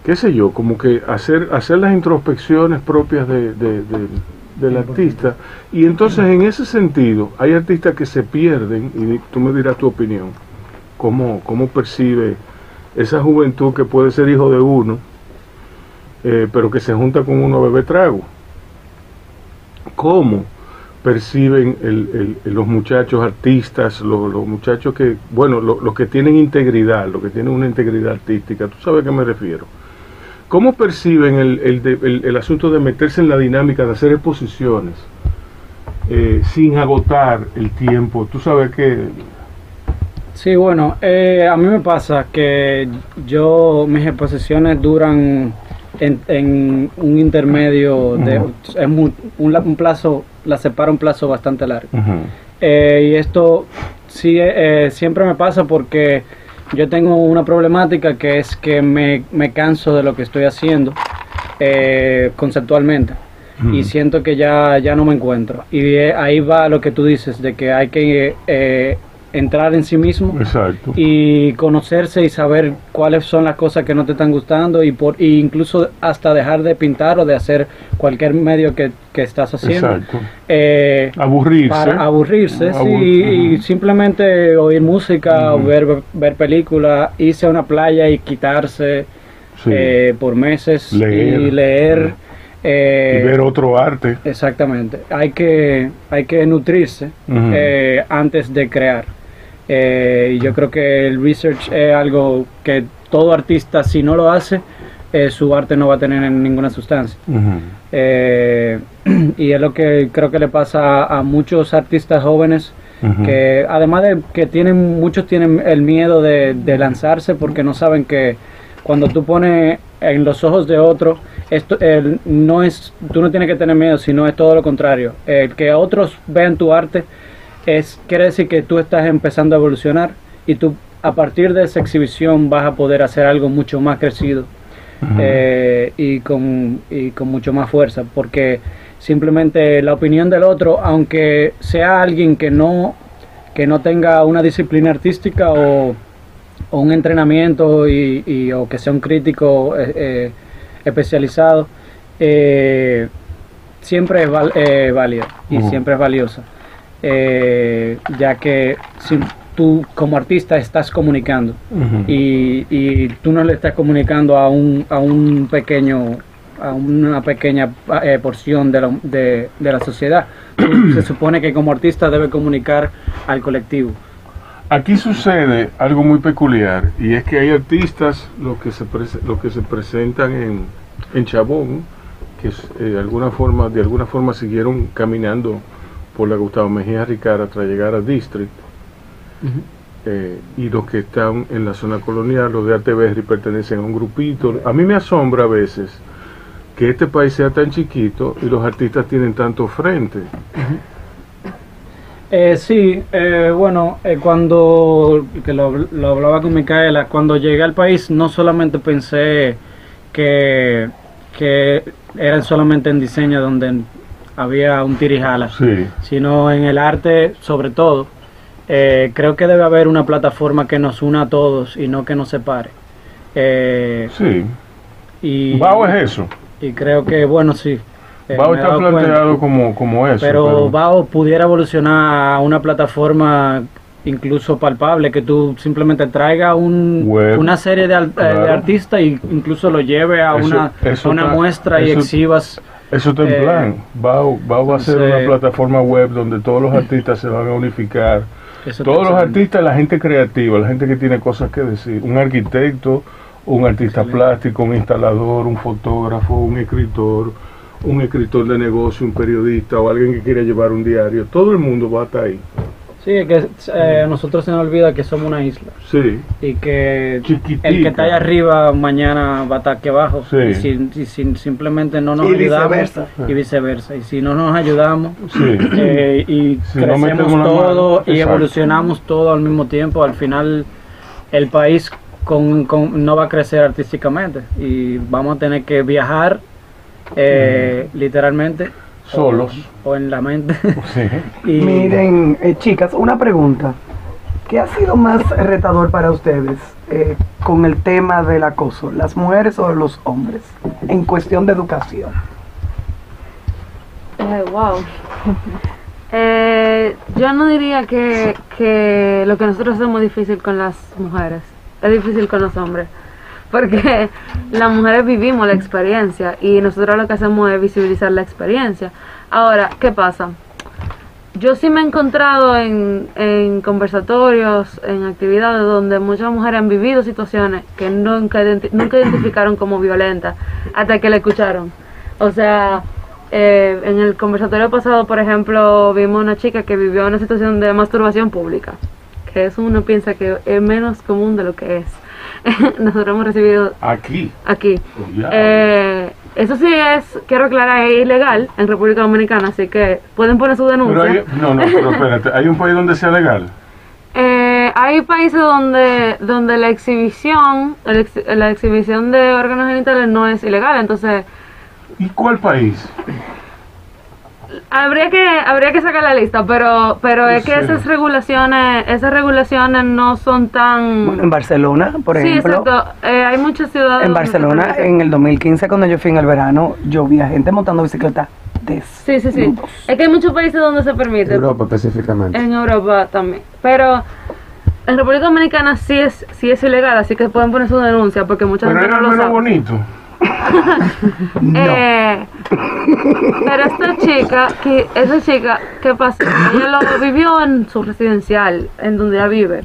[SPEAKER 6] qué sé yo, como que hacer, hacer las introspecciones propias de, de- de- del artista. Y entonces en ese sentido, hay artistas que se pierden, y tú me dirás tu opinión, cómo, cómo percibe esa juventud que puede ser hijo de uno, eh, pero que se junta con uno a beber trago. ¿Cómo perciben el- el- los muchachos artistas, los, los muchachos que, bueno, lo- los que tienen integridad, los que tienen una integridad artística? ¿Tú sabes a qué me refiero? ¿Cómo perciben el, el el- el asunto de meterse en la dinámica de hacer exposiciones eh, sin agotar el tiempo? Tú sabes que
[SPEAKER 5] Sí, bueno, eh, a mí me pasa que yo, mis exposiciones duran en, en un intermedio, de,
[SPEAKER 6] Ujú.
[SPEAKER 5] es mu- un, un plazo, la separa un plazo bastante largo. Eh, y esto sí, eh, siempre me pasa porque yo tengo una problemática que es que me, me canso de lo que estoy haciendo eh, conceptualmente y siento que ya, ya no me encuentro. Y ahí va lo que tú dices, de que hay que eh, entrar en sí mismo
[SPEAKER 6] Exacto.
[SPEAKER 5] y conocerse y saber cuáles son las cosas que no te están gustando y por y incluso hasta dejar de pintar o de hacer cualquier medio que, que estás haciendo.
[SPEAKER 6] Exacto.
[SPEAKER 5] Eh,
[SPEAKER 6] Aburrirse.
[SPEAKER 5] para aburrirse, sí, y simplemente oír música,
[SPEAKER 6] Ujú.
[SPEAKER 5] ver, ver películas, irse a una playa y quitarse
[SPEAKER 6] Sí.
[SPEAKER 5] eh, por meses
[SPEAKER 6] Leer.
[SPEAKER 5] y leer. eh,
[SPEAKER 6] y ver otro arte.
[SPEAKER 5] Exactamente, hay que, hay que nutrirse eh, antes de crear. Eh, y yo creo que el research es algo que todo artista, si no lo hace, eh, su arte no va a tener ninguna sustancia. Eh, y es lo que creo que le pasa a, a muchos artistas jóvenes que además de que tienen muchos tienen el miedo de, de lanzarse porque no saben que cuando tú pones en los ojos de otro esto el- no es tú no tienes que tener miedo sino es todo lo contrario. El que otros vean tu arte es quiere decir que tú estás empezando a evolucionar y tú a partir de esa exhibición vas a poder hacer algo mucho más crecido eh, y, con, y con mucho más fuerza, porque simplemente la opinión del otro, aunque sea alguien que no, que no tenga una disciplina artística o, o un entrenamiento y, y- o que sea un crítico eh, eh, especializado, eh, siempre es val- eh, válida y siempre es valiosa, eh, ya que si tú como artista estás comunicando y, y tú no le estás comunicando a un, a un pequeño a una pequeña eh, porción de la, de, de la sociedad Tú- se supone que como artista debe comunicar al colectivo.
[SPEAKER 6] Aquí sucede algo muy peculiar y es que hay artistas los que se, los que se presentan en, en Chabón que es, eh, de alguna forma de alguna forma siguieron caminando por la Gustavo Mejía Ricara hasta llegar a District eh, y los que están en la zona colonial, los de Arteberry pertenecen a un grupito. A mí me asombra a veces que este país sea tan chiquito y los artistas tienen tanto frente.
[SPEAKER 5] Eh, sí, eh, bueno, eh, cuando que lo, lo hablaba con Micaela, cuando llegué al país no solamente pensé que, que eran solamente en diseño donde había un tirijala,
[SPEAKER 6] Sí,
[SPEAKER 5] sino en el arte sobre todo. Eh, creo que debe haber una plataforma que nos una a todos y no que nos separe. Eh,
[SPEAKER 6] sí.
[SPEAKER 5] y,
[SPEAKER 6] Bao es eso.
[SPEAKER 5] y creo que, bueno, sí. Eh,
[SPEAKER 6] Bao está
[SPEAKER 5] cuenta.
[SPEAKER 6] planteado como, como eso.
[SPEAKER 5] Pero Bao pudiera evolucionar a una plataforma incluso palpable, que tú simplemente traiga un,
[SPEAKER 6] Web,
[SPEAKER 5] una serie de, eh,
[SPEAKER 6] claro.
[SPEAKER 5] de artistas y incluso lo lleve a
[SPEAKER 6] Eso-
[SPEAKER 5] una,
[SPEAKER 6] eso
[SPEAKER 5] a una
[SPEAKER 6] está-
[SPEAKER 5] muestra y exhibas.
[SPEAKER 6] Eso está en
[SPEAKER 5] Eh,
[SPEAKER 6] plan. Bao va a ser una plataforma web donde todos los artistas se van a unificar.
[SPEAKER 5] Eso
[SPEAKER 6] Todos los artistas, la gente creativa, la gente que tiene cosas que decir. Un arquitecto, un artista
[SPEAKER 5] Excelente.
[SPEAKER 6] plástico, un instalador, un fotógrafo, un escritor, un escritor de negocio, un periodista o alguien que quiera llevar un diario. Todo el mundo va a estar ahí.
[SPEAKER 5] Sí, es que eh, nosotros se nos olvida que somos una isla
[SPEAKER 6] Sí.
[SPEAKER 5] y que el que está allá arriba mañana va a estar aquí abajo.
[SPEAKER 6] Sí.
[SPEAKER 5] Y si, y si simplemente no nos
[SPEAKER 1] Y
[SPEAKER 5] ayudamos
[SPEAKER 1] viceversa.
[SPEAKER 5] y viceversa. Y si no nos ayudamos
[SPEAKER 6] Sí.
[SPEAKER 5] eh, y
[SPEAKER 6] Si
[SPEAKER 5] crecemos todo
[SPEAKER 6] mano,
[SPEAKER 5] y
[SPEAKER 6] exacto.
[SPEAKER 5] evolucionamos todo al mismo tiempo, al final el país con, con- no va a crecer artísticamente y vamos a tener que viajar eh, literalmente
[SPEAKER 6] Solos.
[SPEAKER 5] o, en la mente.
[SPEAKER 6] Sí.
[SPEAKER 5] y
[SPEAKER 1] Miren, eh, chicas, una pregunta. ¿Qué ha sido más retador para ustedes eh, con el tema del acoso, las mujeres o los hombres, en cuestión de educación?
[SPEAKER 3] Eh, wow. Eh, yo no diría que, que lo que nosotros hacemos es difícil con las mujeres, es difícil con los hombres, porque las mujeres vivimos la experiencia y nosotros lo que hacemos es visibilizar la experiencia. Ahora, ¿qué pasa? Yo sí me he encontrado en, conversatorios, en actividades donde muchas mujeres han vivido situaciones que nunca, nunca identificaron como violentas hasta que la escucharon. O sea, eh, en el conversatorio pasado, por ejemplo, vimos una chica que vivió una situación de masturbación pública, que eso uno piensa que es menos común de lo que es. Nosotros hemos recibido
[SPEAKER 6] Aquí.
[SPEAKER 3] aquí.
[SPEAKER 6] Ya.
[SPEAKER 3] Eh, eso sí es, quiero aclarar, es ilegal en República Dominicana, así que pueden poner su denuncia.
[SPEAKER 6] Pero hay, no, no, pero espérate. ¿Hay un país donde sea legal?
[SPEAKER 3] Eh, hay países donde donde la exhibición ex- la exhibición de órganos genitales no es ilegal, entonces
[SPEAKER 6] ¿Y cuál país?
[SPEAKER 3] Habría que habría que sacar la lista, pero pero es que
[SPEAKER 6] Sí.
[SPEAKER 3] esas regulaciones esas regulaciones no son tan
[SPEAKER 1] Bueno, en Barcelona, por
[SPEAKER 3] sí,
[SPEAKER 1] ejemplo.
[SPEAKER 3] exacto. Eh, hay muchas ciudades
[SPEAKER 1] En Barcelona, en el 2015, cuando yo fui en el verano, yo vi a gente montando bicicleta de
[SPEAKER 3] Sí, sí, sí. Es que hay muchos países donde se permite.
[SPEAKER 7] Europa específicamente.
[SPEAKER 3] En Europa también. Pero en República Dominicana sí es sí es ilegal, así que pueden poner su denuncia porque mucha
[SPEAKER 6] Pero
[SPEAKER 3] gente
[SPEAKER 6] era
[SPEAKER 3] no lo
[SPEAKER 6] menos
[SPEAKER 3] sabe.
[SPEAKER 6] bonito.
[SPEAKER 3] Eh, pero esta chica, que esa chica, ¿qué pasa? Ella lo vivió en su residencial, en donde ella vive.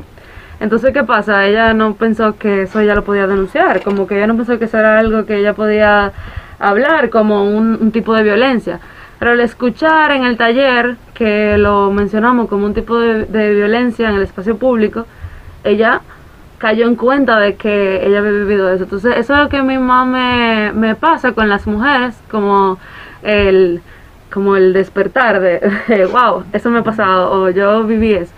[SPEAKER 3] Entonces, ¿qué pasa? Ella no pensó que eso ella lo podía denunciar, como que ella no pensó que eso era algo que ella podía hablar como un, un tipo de violencia. Pero al escuchar en el taller que lo mencionamos como un tipo de, de violencia en el espacio público, ella cayó en cuenta de que ella había vivido eso. Entonces, eso es lo que a mí más me, pasa con las mujeres, como el, como el despertar de, wow, eso me ha pasado, o yo viví eso.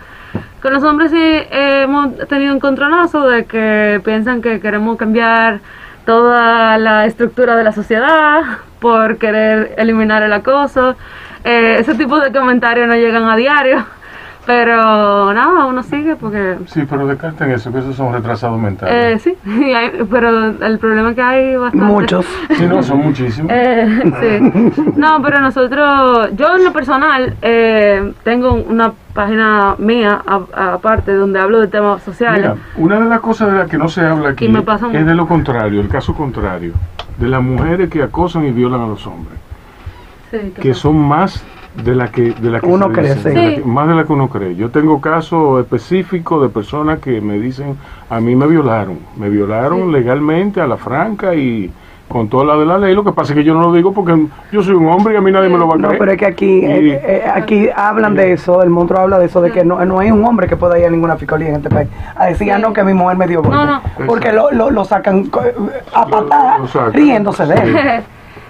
[SPEAKER 3] Con los hombres sí hemos tenido un encontronazo de que piensan que queremos cambiar toda la estructura de la sociedad por querer eliminar el acoso. Eh, ese tipo de comentarios no llegan a diario, pero nada, uno sigue porque
[SPEAKER 6] Sí, pero descarten eso, que esos son retrasados
[SPEAKER 3] eh,
[SPEAKER 6] mentales.
[SPEAKER 3] sí, y hay- pero el problema es que hay bastante.
[SPEAKER 1] Muchos.
[SPEAKER 6] Sí, no, son muchísimos.
[SPEAKER 3] Eh, sí. No, pero nosotros, yo en lo personal, eh, tengo una página mía aparte donde hablo de temas sociales.
[SPEAKER 6] Mira, una de las cosas de las que no se habla aquí
[SPEAKER 3] Y me pasa
[SPEAKER 6] es de lo contrario, el caso contrario, de las mujeres que acosan y violan a los hombres,
[SPEAKER 3] Sí,
[SPEAKER 6] que son más de la que de la que
[SPEAKER 1] Uno cree,
[SPEAKER 6] dice,
[SPEAKER 1] sí.
[SPEAKER 6] de la
[SPEAKER 3] Sí.
[SPEAKER 6] que- más de la que uno cree. Yo tengo casos específicos de personas que me dicen, a mí me violaron, me violaron legalmente a la franca y con toda la de la ley. Lo que pasa es que yo no lo digo porque yo soy un hombre y a mí nadie me lo va a
[SPEAKER 1] No,
[SPEAKER 6] creer.
[SPEAKER 1] pero es que aquí,
[SPEAKER 6] Y-
[SPEAKER 1] eh, eh, aquí hablan de eso, el monstruo habla de eso, de que no, no hay un hombre que pueda ir a ninguna fiscalía en este país a decir, ah, no, que mi mujer me dio golpe.
[SPEAKER 3] No, no.
[SPEAKER 1] Porque lo, lo, lo sacan co- a patada riéndose de él.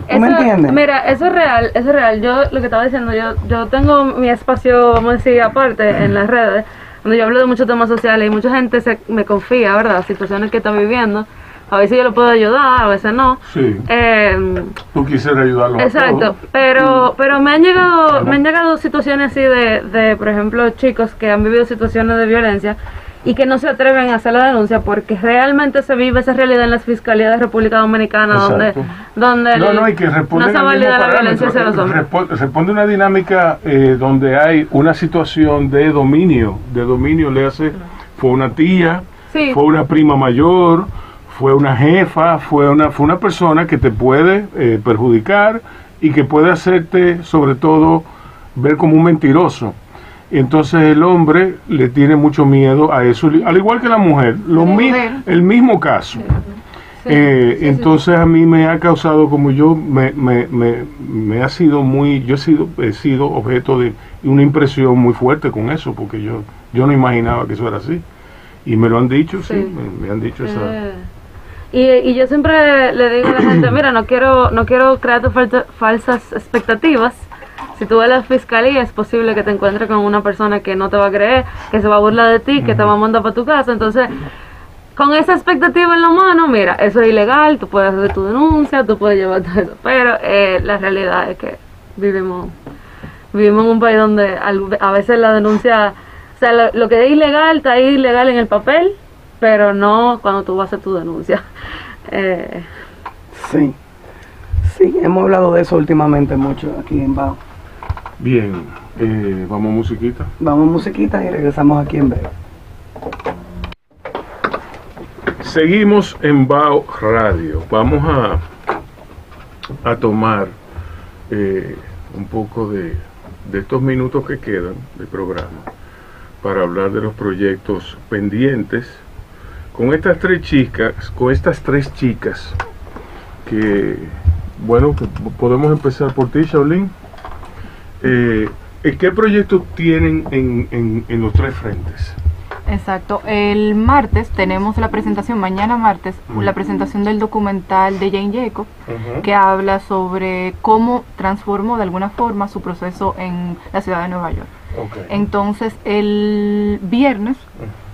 [SPEAKER 1] ¿Tú me
[SPEAKER 3] Eso-
[SPEAKER 1] entiendes?
[SPEAKER 3] Mira, eso es real, eso es real. Yo lo que estaba diciendo, yo, yo tengo mi espacio, vamos a decir, aparte en las redes, donde yo hablo de muchos temas sociales y mucha gente se, me confía, ¿verdad? Situaciones que está viviendo. A veces yo lo puedo ayudar, a veces no.
[SPEAKER 6] Sí,
[SPEAKER 3] Eh,
[SPEAKER 6] tú quisieras ayudarlo. a
[SPEAKER 3] Exacto,
[SPEAKER 6] todos.
[SPEAKER 3] pero pero me han llegado me han llegado situaciones así de, de por ejemplo chicos que han vivido situaciones de violencia y que no se atreven a hacer la denuncia porque realmente se vive esa realidad en las fiscalías de República Dominicana donde,
[SPEAKER 6] Exacto.
[SPEAKER 3] donde
[SPEAKER 6] No,
[SPEAKER 3] el-
[SPEAKER 6] no, y que
[SPEAKER 3] no se valida la violencia hacia los hombres.
[SPEAKER 6] Respo- Responde una dinámica eh, donde hay una situación de dominio, de dominio le hace, fue una tía,
[SPEAKER 3] Sí.
[SPEAKER 6] fue una prima mayor, fue una jefa, fue una, fue una persona que te puede eh, perjudicar y que puede hacerte, sobre todo, ver como un mentiroso. Entonces el hombre le tiene mucho miedo a eso, al igual que la mujer, lo mi- el mismo caso. Eh, entonces a mí me ha causado como yo me, me, me, me ha sido muy yo he sido he sido objeto de una impresión muy fuerte con eso porque yo yo no imaginaba que eso era así. Y me lo han dicho sí, me, han dicho esa
[SPEAKER 3] Eh, y, y yo siempre le digo a la gente, mira, no quiero no quiero crear falta- falsas expectativas. Si tú vas a la fiscalía, es posible que te encuentres con una persona que no te va a creer, que se va a burlar de ti, que te va a mandar para tu casa. Entonces, con esa expectativa en la mano, mira, eso es ilegal, tú puedes hacer tu denuncia, tú puedes llevar todo eso. Pero eh, la realidad es que vivimos vivimos en un país donde a veces la denuncia, o sea, lo, lo que es ilegal está ahí ilegal en el papel, pero no cuando tú vas a hacer tu denuncia. Eh,
[SPEAKER 1] Sí. Sí, hemos hablado de eso últimamente mucho aquí en Bao.
[SPEAKER 6] Bien eh, vamos a musiquita
[SPEAKER 1] Vamos musiquita y regresamos aquí en breve.
[SPEAKER 6] Seguimos en Bao Radio. Vamos a, a tomar eh, un poco de, de estos minutos que quedan de programa para hablar de los proyectos pendientes con estas tres chicas, con estas tres chicas que, bueno, que podemos empezar por ti, Shaolin. Eh, ¿Qué proyectos tienen en, en- en los tres frentes?
[SPEAKER 4] Exacto. El martes tenemos la presentación, mañana martes, la presentación del documental de Jane Jacob, que habla sobre cómo transformó de alguna forma su proceso en la ciudad de Nueva York. Entonces, el viernes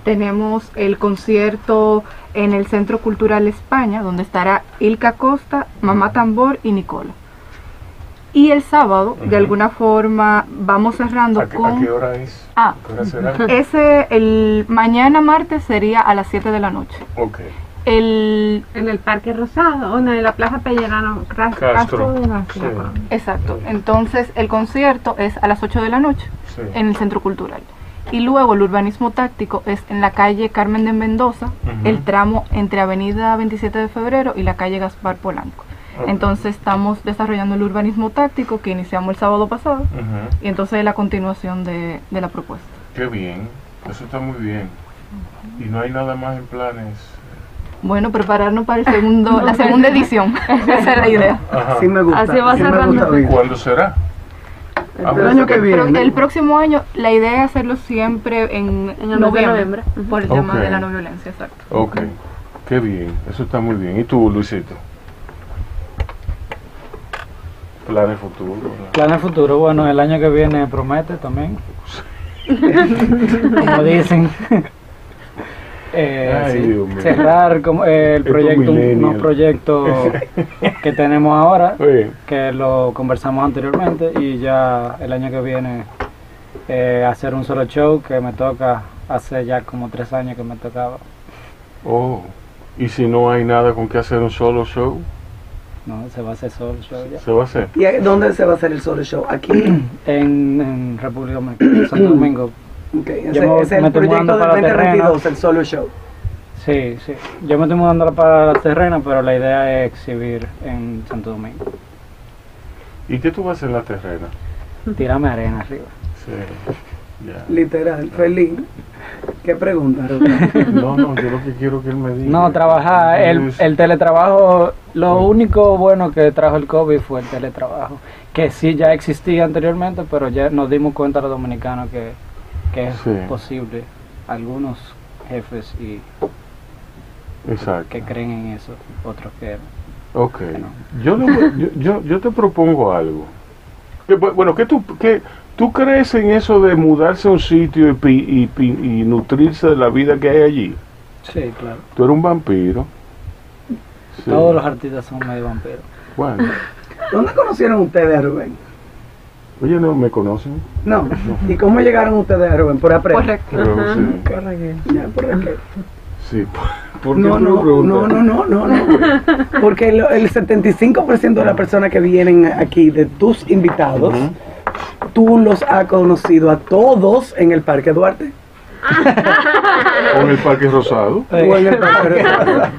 [SPEAKER 4] tenemos el concierto en el Centro Cultural España, donde estará Ilka Costa, Mamá Tambor y Nicola. Y el sábado, de alguna forma, vamos cerrando
[SPEAKER 6] ¿A qué, a
[SPEAKER 4] con...
[SPEAKER 6] qué hora es?
[SPEAKER 4] Ah,
[SPEAKER 6] ¿Qué hora será?
[SPEAKER 4] ese, el mañana martes sería a las 7 de la noche.
[SPEAKER 6] Ok.
[SPEAKER 4] El,
[SPEAKER 2] En el Parque Rosado, o no, en la Plaza Pellerano Cras-
[SPEAKER 6] Castro.
[SPEAKER 2] de la ciudad.
[SPEAKER 6] Sí.
[SPEAKER 4] exacto. Entonces, el concierto es a las 8 de la noche
[SPEAKER 6] Sí.
[SPEAKER 4] en el Centro Cultural. Y luego el urbanismo táctico es en la calle Carmen de Mendoza, el tramo entre Avenida 27 de Febrero y la calle Gaspar Polanco. Entonces estamos desarrollando el urbanismo táctico que iniciamos el sábado pasado
[SPEAKER 6] Ujú.
[SPEAKER 4] y entonces es la continuación de, de la propuesta.
[SPEAKER 6] Qué bien. Eso está muy bien. Y no hay nada más en planes.
[SPEAKER 4] Bueno, prepararnos para el segundo, la segunda edición. Esa es la idea.
[SPEAKER 6] Ajá.
[SPEAKER 1] Sí me gusta.
[SPEAKER 3] Así va
[SPEAKER 1] sí.
[SPEAKER 6] ¿Cuándo será? Ah,
[SPEAKER 1] El año que
[SPEAKER 4] Pero
[SPEAKER 1] viene.
[SPEAKER 4] el próximo año la idea es hacerlo siempre en,
[SPEAKER 3] En el
[SPEAKER 4] noviembre,
[SPEAKER 3] noviembre.
[SPEAKER 4] Por el tema
[SPEAKER 6] Ok.
[SPEAKER 4] de la no violencia, exacto.
[SPEAKER 6] Ok. Qué bien. Eso está muy bien. ¿Y tú, Luisito? Planes futuros.
[SPEAKER 5] Planes futuro, bueno, el año que viene promete también. como dicen. Eh,
[SPEAKER 6] Ay,
[SPEAKER 5] sí, cerrar como, eh, el proyecto, unos proyectos que tenemos ahora,
[SPEAKER 6] Oye,
[SPEAKER 5] que lo conversamos anteriormente, y ya el año que viene eh, hacer un solo show que me toca hace ya como tres años que me tocaba.
[SPEAKER 6] oh. ¿Y si no hay nada con que hacer un solo show?
[SPEAKER 5] No, se va a hacer solo show ya.
[SPEAKER 6] ¿Se va a hacer?
[SPEAKER 1] ¿Y dónde se va a hacer el solo show? Aquí.
[SPEAKER 5] En, en República Dominicana, Santo Domingo.
[SPEAKER 1] Ok, ese,
[SPEAKER 5] me-
[SPEAKER 1] ese es
[SPEAKER 5] me
[SPEAKER 1] el proyecto
[SPEAKER 5] la
[SPEAKER 1] 2022, el solo show.
[SPEAKER 5] Sí, sí. Yo me estoy mudando para la terrena, pero la idea es exhibir en Santo Domingo.
[SPEAKER 6] ¿Y qué tú vas a hacer en la terrena?
[SPEAKER 5] Tírame arena arriba.
[SPEAKER 6] Sí.
[SPEAKER 1] Literal, feliz. ¿Qué pregunta, Rubén?
[SPEAKER 6] No, no, yo lo que quiero que él me diga.
[SPEAKER 5] No, trabajar, el, el teletrabajo, lo único bueno que trajo el COVID fue el teletrabajo, que sí ya existía anteriormente, pero ya nos dimos cuenta los dominicanos que, que es
[SPEAKER 6] Sí.
[SPEAKER 5] posible. Algunos jefes y
[SPEAKER 6] Exacto.
[SPEAKER 5] que creen en eso, otros que
[SPEAKER 6] Ok. Yo, le- yo, yo, yo te propongo algo. Bueno, ¿qué tú, qué, ¿tú crees en eso de mudarse a un sitio y, pi- y, pi- y nutrirse de la vida que hay allí?
[SPEAKER 5] sí, claro.
[SPEAKER 6] Tú eres un vampiro. Sí.
[SPEAKER 5] Todos los artistas son medio vampiros.
[SPEAKER 6] Bueno,
[SPEAKER 1] ¿Dónde conocieron ustedes a Rubén?
[SPEAKER 6] Oye, no me conocen.
[SPEAKER 1] No. ¿Y cómo llegaron ustedes a Rubén? Por aprender.
[SPEAKER 4] Correcto.
[SPEAKER 6] Pero, sí,
[SPEAKER 1] Por. Ya, por Raquel.
[SPEAKER 6] sí. ¿Por qué
[SPEAKER 1] No, no, no, no, no, no, no. Porque lo- el 75% de las personas que vienen aquí, de tus invitados. Tú los has conocido a todos en el Parque Duarte.
[SPEAKER 6] O en el Parque Rosado.
[SPEAKER 1] O en el Parque Duarte.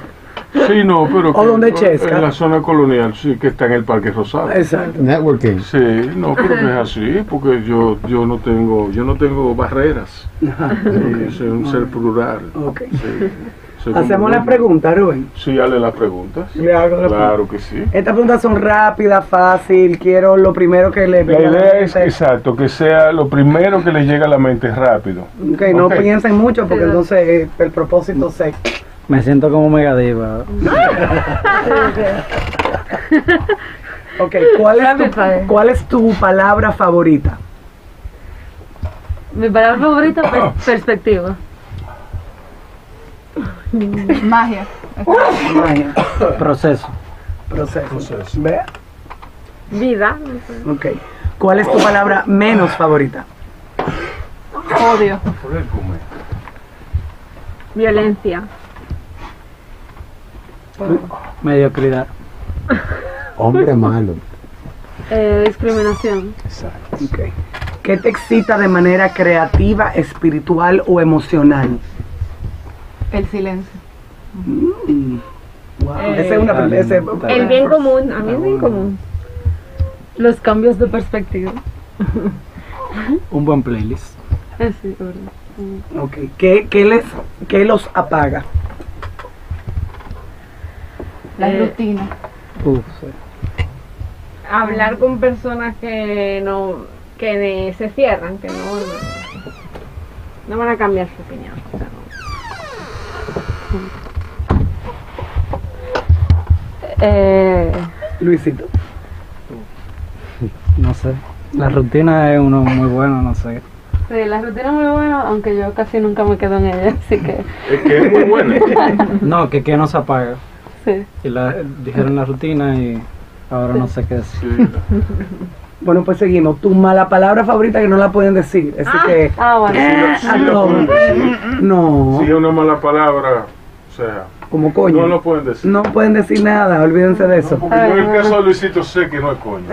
[SPEAKER 6] Sí, no, pero.
[SPEAKER 1] O
[SPEAKER 6] que-
[SPEAKER 1] donde Chesca.
[SPEAKER 6] En la zona colonial, sí, que está en el Parque Rosado.
[SPEAKER 1] Exacto.
[SPEAKER 7] Networking.
[SPEAKER 6] Sí, no, pero que es así, porque yo, yo no tengo, yo no tengo barreras. Sí, soy un ser plural.
[SPEAKER 1] Ok.
[SPEAKER 6] Sí, soy como
[SPEAKER 1] Hacemos
[SPEAKER 6] un-
[SPEAKER 1] la pregunta, Rubén.
[SPEAKER 6] Sí, hazle las preguntas.
[SPEAKER 1] Le hago la
[SPEAKER 6] Claro que sí.
[SPEAKER 1] Estas preguntas son rápidas, fácil. Quiero lo primero que le
[SPEAKER 6] La
[SPEAKER 1] venga a la
[SPEAKER 6] idea es, exacto, que sea lo primero que le llega a la mente rápido.
[SPEAKER 1] Ok, no
[SPEAKER 6] Ok.
[SPEAKER 1] piensen mucho porque entonces eh, el propósito se...
[SPEAKER 5] Me siento como mega diva.
[SPEAKER 1] Ok, ¿cuál es, tu. ¿cuál es tu palabra favorita?
[SPEAKER 3] Mi palabra favorita es perspectiva.
[SPEAKER 4] Magia.
[SPEAKER 1] Magia.
[SPEAKER 5] Proceso.
[SPEAKER 1] Proceso.
[SPEAKER 6] Proceso.
[SPEAKER 1] Vea.
[SPEAKER 2] Vida.
[SPEAKER 1] Ok. ¿Cuál es tu palabra menos favorita?
[SPEAKER 4] Odio.
[SPEAKER 2] Violencia.
[SPEAKER 5] Mediocridad.
[SPEAKER 7] Hombre malo.
[SPEAKER 3] Eh, discriminación.
[SPEAKER 7] Exacto.
[SPEAKER 1] Ok. ¿Qué te excita de manera creativa, espiritual o emocional?
[SPEAKER 4] El silencio.
[SPEAKER 1] Mm. Wow.
[SPEAKER 2] Eh,
[SPEAKER 1] Ese es una... Ese-
[SPEAKER 2] El bien común. A mí es bien común.
[SPEAKER 3] Los cambios de perspectiva.
[SPEAKER 5] Un buen playlist.
[SPEAKER 3] Eh, sí, verdad.
[SPEAKER 1] Ok. ¿Qué, qué les, ¿Qué los apaga?
[SPEAKER 4] La
[SPEAKER 3] Eh,
[SPEAKER 4] rutina.
[SPEAKER 5] Uf, sí.
[SPEAKER 2] Hablar con personas que no que se cierran, que no, no van a cambiar su opinión. o sea, no.
[SPEAKER 3] Eh,
[SPEAKER 1] Luisito.
[SPEAKER 5] No sé. La rutina es uno muy bueno, no sé.
[SPEAKER 3] sí, la rutina es muy buena, aunque yo casi nunca me quedo en ella, así que
[SPEAKER 6] Es que es muy buena.
[SPEAKER 5] No, que que no se apaga.
[SPEAKER 3] sí.
[SPEAKER 5] Y la, dijeron la rutina y ahora no sé qué decir.
[SPEAKER 6] Sí.
[SPEAKER 1] Bueno, pues seguimos. Tu mala palabra favorita que no la pueden decir. Así que...
[SPEAKER 3] Ah, bueno.
[SPEAKER 1] Ah, no. No.
[SPEAKER 6] Si es una mala palabra, o sea,
[SPEAKER 1] Como coño.
[SPEAKER 6] no lo pueden decir.
[SPEAKER 1] No pueden decir nada, olvídense de eso.
[SPEAKER 6] Porque yo en el caso de Luisito sé que no es coño.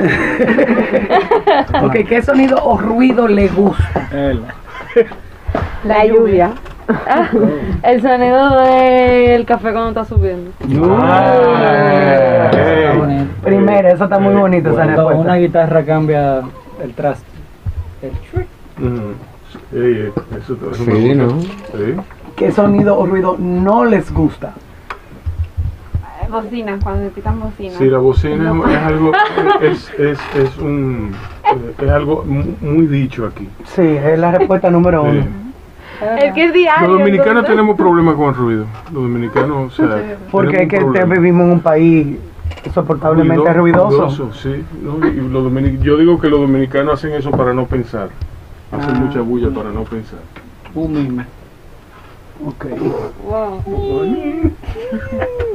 [SPEAKER 1] Ok, ¿qué sonido o ruido le gusta?
[SPEAKER 5] Él.
[SPEAKER 2] La lluvia.
[SPEAKER 3] El sonido del café cuando está subiendo.
[SPEAKER 6] Ah,
[SPEAKER 5] Está
[SPEAKER 6] ey.
[SPEAKER 5] bonito.
[SPEAKER 1] Primero, eso está muy bonito, esa
[SPEAKER 5] Cuando
[SPEAKER 1] respuesta.
[SPEAKER 5] una guitarra cambia el traste.
[SPEAKER 6] Eso, eso
[SPEAKER 7] Sí. ¿no?
[SPEAKER 6] Sí.
[SPEAKER 1] ¿Qué sonido o ruido no les gusta?
[SPEAKER 2] Bocina, cuando se pitan bocina.
[SPEAKER 6] Sí, la bocina es, es algo, es, es, es un, eh, es algo mu- muy dicho aquí.
[SPEAKER 1] Sí, es la respuesta número uno.
[SPEAKER 6] Sí.
[SPEAKER 2] Es que es diario.
[SPEAKER 6] Los dominicanos
[SPEAKER 2] entonces-
[SPEAKER 6] tenemos problemas con el ruido. Los dominicanos, o sea,
[SPEAKER 1] Porque es que vivimos en un país soportablemente ruidoso.
[SPEAKER 6] Sí, ¿no? y los dominic- yo digo que los dominicanos hacen eso para no pensar. Hacen
[SPEAKER 1] Ah.
[SPEAKER 6] mucha bulla para no pensar.
[SPEAKER 5] Un.
[SPEAKER 1] Ok.
[SPEAKER 3] Wow.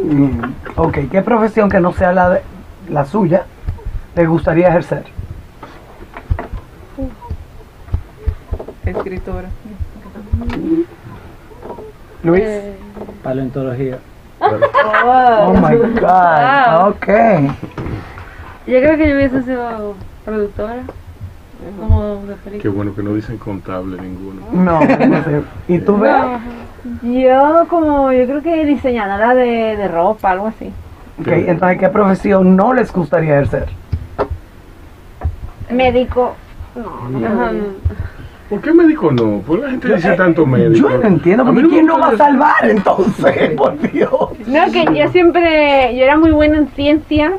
[SPEAKER 1] Mm. Ok, ¿qué profesión que no sea la, de, la suya le gustaría ejercer?
[SPEAKER 4] Escritora.
[SPEAKER 1] Luis.
[SPEAKER 3] Eh,
[SPEAKER 5] Paleontología.
[SPEAKER 1] oh my God. Ok.
[SPEAKER 3] yo creo que yo hubiese sido productora. Como de
[SPEAKER 6] Qué bueno que no dicen contable ninguno.
[SPEAKER 1] No, no sé. ¿Y tú ves?
[SPEAKER 2] Yo como, yo creo que diseñadora de, de ropa, algo así.
[SPEAKER 1] Ok, entonces, ¿qué profesión no les gustaría ejercer?
[SPEAKER 2] Médico. No, no.
[SPEAKER 3] Ajá.
[SPEAKER 6] ¿Por qué médico no? ¿Por qué la gente dice
[SPEAKER 1] eh,
[SPEAKER 6] tanto médico?
[SPEAKER 1] Yo no entiendo,
[SPEAKER 6] no me
[SPEAKER 1] ¿quién nos va a salvar entonces? Por Dios.
[SPEAKER 2] No, que yo siempre, yo era muy buena en ciencias.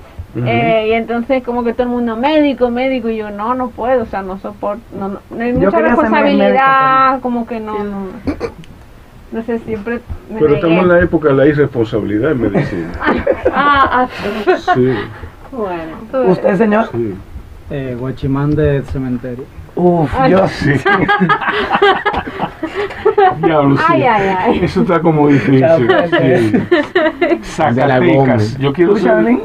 [SPEAKER 2] Eh, y entonces como que todo el mundo médico, médico, y yo no, no puedo, o sea, no soporto, no, no, no hay mucha responsabilidad, como que no, no, no sé, siempre me
[SPEAKER 6] Pero
[SPEAKER 2] negué.
[SPEAKER 6] estamos en la época de la irresponsabilidad en medicina.
[SPEAKER 3] Ah, ah,
[SPEAKER 6] Sí,
[SPEAKER 2] Bueno,
[SPEAKER 1] ¿Usted, señor?
[SPEAKER 6] sí.
[SPEAKER 5] Eh, guachimán de cementerio.
[SPEAKER 1] Uf, yo
[SPEAKER 6] Sí. Diablo, sí.
[SPEAKER 2] ay, ay, ay.
[SPEAKER 6] Eso está como difícil. Sí.
[SPEAKER 7] De la
[SPEAKER 6] Zacatecas. Yo quiero
[SPEAKER 1] ¿Tú,
[SPEAKER 6] ser
[SPEAKER 1] Charlene?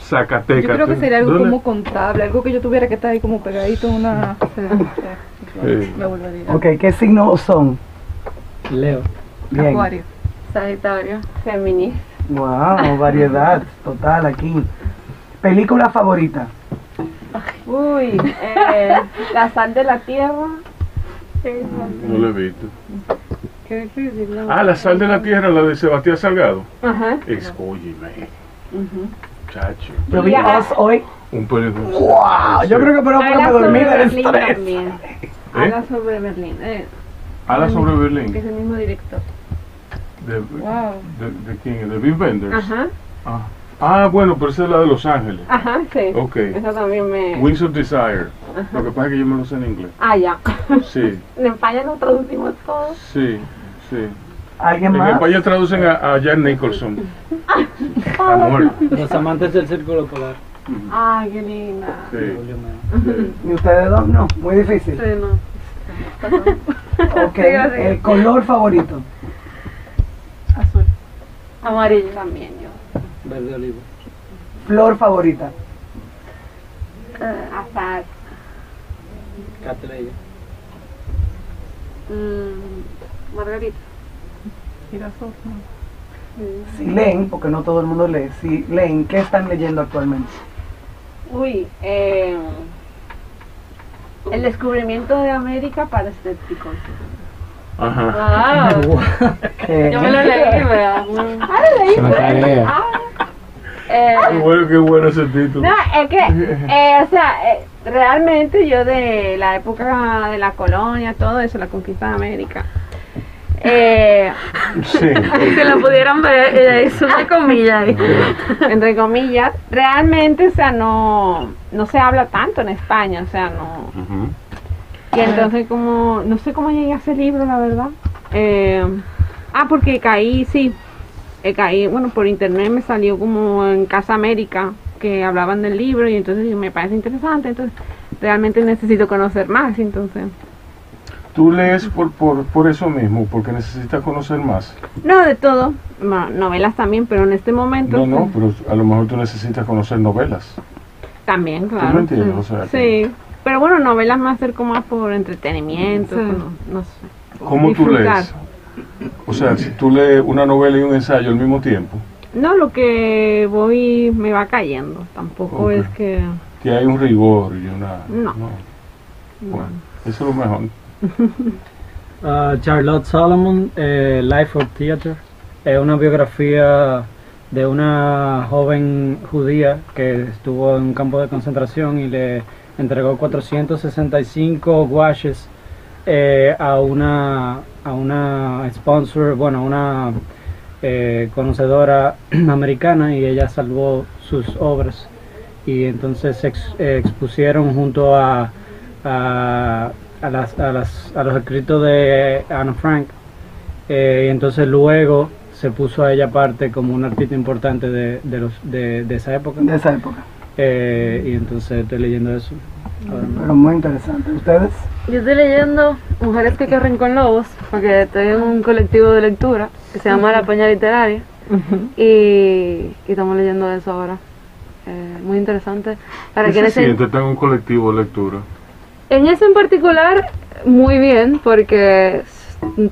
[SPEAKER 6] Zacatecas.
[SPEAKER 4] Yo creo que sería algo
[SPEAKER 6] ¿Dónde?
[SPEAKER 4] como contable, algo que yo tuviera que estar ahí como pegadito en una...
[SPEAKER 6] Sí.
[SPEAKER 4] Me volvería.
[SPEAKER 1] Ok, ¿qué signos son?
[SPEAKER 5] Leo.
[SPEAKER 1] Bien.
[SPEAKER 4] Acuario.
[SPEAKER 3] Sagitario.
[SPEAKER 2] Feminista.
[SPEAKER 1] Wow, variedad total aquí. ¿Película favorita?
[SPEAKER 2] Uy, eh, la sal de la tierra.
[SPEAKER 6] No lo he visto.
[SPEAKER 2] Qué difícil, ¿no?
[SPEAKER 6] Ah, La Sal de la Tierra, la de Sebastián Salgado.
[SPEAKER 2] Ajá.
[SPEAKER 6] Escógeme. Chacho.
[SPEAKER 1] Yo vi hoy.
[SPEAKER 6] Un película.
[SPEAKER 1] Wow, yo creo que por
[SPEAKER 2] Habla
[SPEAKER 1] me dormí
[SPEAKER 2] sobre
[SPEAKER 1] del
[SPEAKER 2] Berlín
[SPEAKER 1] estrés.
[SPEAKER 2] también. Habla sobre Berlín. Eh,
[SPEAKER 6] Habla sobre
[SPEAKER 2] que es
[SPEAKER 6] Berlín.
[SPEAKER 2] el mismo director.
[SPEAKER 6] De,
[SPEAKER 4] Wow.
[SPEAKER 6] de, de quién? De Bill Benders.
[SPEAKER 2] Ajá.
[SPEAKER 6] Ah. Ah, bueno, pero esa es la de Los Ángeles.
[SPEAKER 2] Ajá, sí.
[SPEAKER 6] Ok.
[SPEAKER 2] Eso también me.
[SPEAKER 6] Wings of Desire. Lo que pasa es que yo me lo sé en inglés.
[SPEAKER 2] Ah, ya.
[SPEAKER 6] Sí,
[SPEAKER 2] En España lo traducimos todo.
[SPEAKER 6] sí, sí.
[SPEAKER 1] ¿Alguien
[SPEAKER 6] En
[SPEAKER 1] más?
[SPEAKER 6] España traducen a, a Jack Nicholson. Amor.
[SPEAKER 5] Los amantes del círculo polar.
[SPEAKER 2] Ay, qué linda.
[SPEAKER 6] Sí, sí.
[SPEAKER 1] ¿Y ustedes dos? No, muy difícil.
[SPEAKER 3] Sí, no.
[SPEAKER 1] Ok, el color favorito.
[SPEAKER 4] Azul.
[SPEAKER 3] Amarillo.
[SPEAKER 2] También yo.
[SPEAKER 5] Verde olivo.
[SPEAKER 1] Flor favorita.
[SPEAKER 2] Hasta.
[SPEAKER 5] Catleya.
[SPEAKER 3] Mm, Margarita.
[SPEAKER 4] Girasol.
[SPEAKER 1] Si leen, porque no todo el mundo lee, si leen, ¿qué están leyendo actualmente?
[SPEAKER 2] Uy, eh, el descubrimiento de América para escépticos.
[SPEAKER 6] Ajá.
[SPEAKER 3] Wow. Yo me lo leí, ¿verdad?
[SPEAKER 2] Ah, leí.
[SPEAKER 7] Es una tarea.
[SPEAKER 2] Ah, eh,
[SPEAKER 6] Qué bueno, qué bueno ese título.
[SPEAKER 2] No, es que, eh, o sea, eh, realmente yo de la época de la colonia, todo eso, la conquista de América, eh,
[SPEAKER 6] Sí.
[SPEAKER 3] Si lo pudieran ver, ella hizo una comilla ahí.
[SPEAKER 2] entre comillas, realmente, o sea, no, no se habla tanto en España, o sea, no. Y entonces como, no sé cómo llegué a ese libro, la verdad. Eh, ah, porque caí, sí, eh, caí, bueno, por internet me salió como en Casa América que hablaban del libro y entonces me parece interesante, entonces realmente necesito conocer más, entonces.
[SPEAKER 6] Tú lees por, por, por eso mismo, porque necesitas conocer más.
[SPEAKER 2] No, de todo, novelas también, pero en este momento
[SPEAKER 6] No, no,
[SPEAKER 2] pues,
[SPEAKER 6] pero a lo mejor tú necesitas conocer novelas.
[SPEAKER 2] también,
[SPEAKER 6] ¿Tú
[SPEAKER 2] claro.
[SPEAKER 6] me entiendes? O sea, que-
[SPEAKER 2] Sí, pero bueno, novelas más acerco más por entretenimiento,
[SPEAKER 3] Sí.
[SPEAKER 2] no, no sé. por
[SPEAKER 6] ¿Cómo tú lees? O sea, si tú lees una novela y un ensayo al mismo tiempo,
[SPEAKER 2] No, lo que voy me va cayendo. Tampoco
[SPEAKER 6] Ok.
[SPEAKER 2] es que.
[SPEAKER 6] que hay un rigor y una...
[SPEAKER 2] No.
[SPEAKER 6] Bueno, eso es lo mejor.
[SPEAKER 5] Ah, Charlotte Solomon, eh, Life of Theater, es una biografía de una joven judía que estuvo en un campo de concentración y le entregó 465 guaches eh, a una a una sponsor, bueno, a una eh, conocedora americana y ella salvó sus obras. Y entonces se ex- expusieron junto a, a las, a, las- a los escritos de Anna Frank eh, y entonces luego se puso a ella parte como un artista importante de, de, los, de, de esa época
[SPEAKER 1] de esa época.
[SPEAKER 5] Eh, y entonces estoy leyendo eso.
[SPEAKER 1] Pero muy interesante. ¿Ustedes?
[SPEAKER 3] Yo estoy leyendo Mujeres que corren con lobos, porque estoy en un colectivo de lectura que se llama La Peña Literaria y, y estamos leyendo eso ahora. Eh, muy interesante. Para
[SPEAKER 6] ¿Qué se
[SPEAKER 3] quienes se-
[SPEAKER 6] siente estar en un colectivo de lectura?
[SPEAKER 3] En ese en particular, muy bien, porque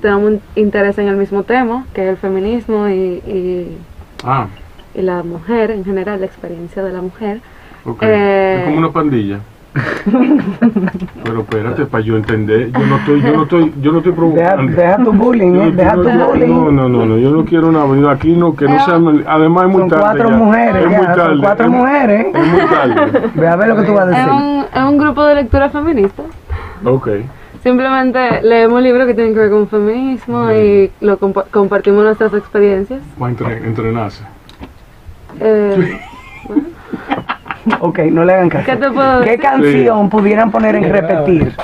[SPEAKER 3] tenemos interés en el mismo tema, que es el feminismo y, y,
[SPEAKER 6] Ah,
[SPEAKER 3] y la mujer en general, la experiencia de la mujer. Eh.
[SPEAKER 6] Es como una pandilla. Pero espérate, para yo entender, yo no estoy, yo no estoy, yo no estoy
[SPEAKER 1] Deja,
[SPEAKER 6] provocando.
[SPEAKER 1] deja tu bullying,
[SPEAKER 6] Yo-
[SPEAKER 1] eh,
[SPEAKER 6] yo
[SPEAKER 1] deja
[SPEAKER 6] no,
[SPEAKER 1] tu
[SPEAKER 6] yo-
[SPEAKER 1] bullying.
[SPEAKER 6] no, no, no, no, yo no quiero nada, aquí no, que no sea, además es muy
[SPEAKER 1] Son
[SPEAKER 6] tarde
[SPEAKER 1] cuatro
[SPEAKER 6] ya.
[SPEAKER 1] mujeres,
[SPEAKER 6] es muy
[SPEAKER 1] ya, son
[SPEAKER 6] tarde,
[SPEAKER 1] cuatro
[SPEAKER 6] es-
[SPEAKER 1] mujeres.
[SPEAKER 6] Es muy tarde.
[SPEAKER 1] Ve a ver lo que tú vas a
[SPEAKER 3] Es
[SPEAKER 1] decir.
[SPEAKER 3] un, es un grupo de lectura feminista.
[SPEAKER 6] Ok.
[SPEAKER 3] Simplemente leemos libros que tienen que ver con feminismo y lo compa- compartimos nuestras experiencias.
[SPEAKER 6] Va a entre- entrenarse.
[SPEAKER 3] Eh,
[SPEAKER 1] Ok, no le hagan caso.
[SPEAKER 3] ¿Qué te puedo
[SPEAKER 1] ¿Qué
[SPEAKER 3] decir?
[SPEAKER 1] canción pudieran poner en repetir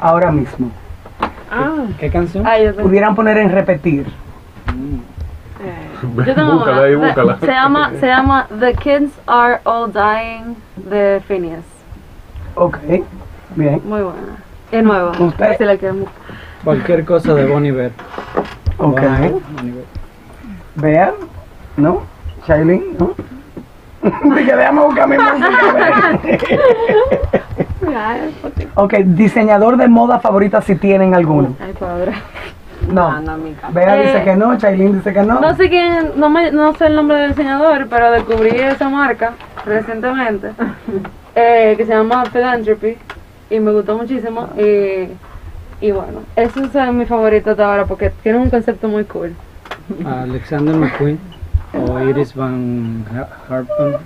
[SPEAKER 1] ahora mismo?
[SPEAKER 5] ¿Qué canción?
[SPEAKER 3] yo tengo-
[SPEAKER 1] Pudieran poner en repetir.
[SPEAKER 3] yo tengo
[SPEAKER 6] búscala
[SPEAKER 3] una.
[SPEAKER 6] ahí,
[SPEAKER 3] Se-
[SPEAKER 6] búscala.
[SPEAKER 3] Se llama, se llama The Kids Are All Dying de Phineas.
[SPEAKER 1] Ok, bien.
[SPEAKER 3] Muy buena. Es nueva.
[SPEAKER 1] ¿Usted?
[SPEAKER 3] Si la quieren buscar.
[SPEAKER 5] Cualquier cosa de Bonnie Iver.
[SPEAKER 1] Ok.
[SPEAKER 5] Iver.
[SPEAKER 1] Vean, ¿no? Shailene, ¿no? Dije, déjame mi música. Ok, diseñador de moda favorita si tienen alguno.
[SPEAKER 3] Ay, padre.
[SPEAKER 1] No.
[SPEAKER 2] Mi.
[SPEAKER 1] Bea dice
[SPEAKER 3] Eh,
[SPEAKER 1] que no, Chailin dice que no.
[SPEAKER 3] No sé quién, no, me, no sé el nombre del diseñador, pero descubrí esa marca recientemente, eh, que se llama Philanthropy, y me gustó muchísimo. Y, y bueno, esos son mis favoritos de ahora porque tienen un concepto muy cool.
[SPEAKER 5] Alexander McQueen o Iris Van Harpen.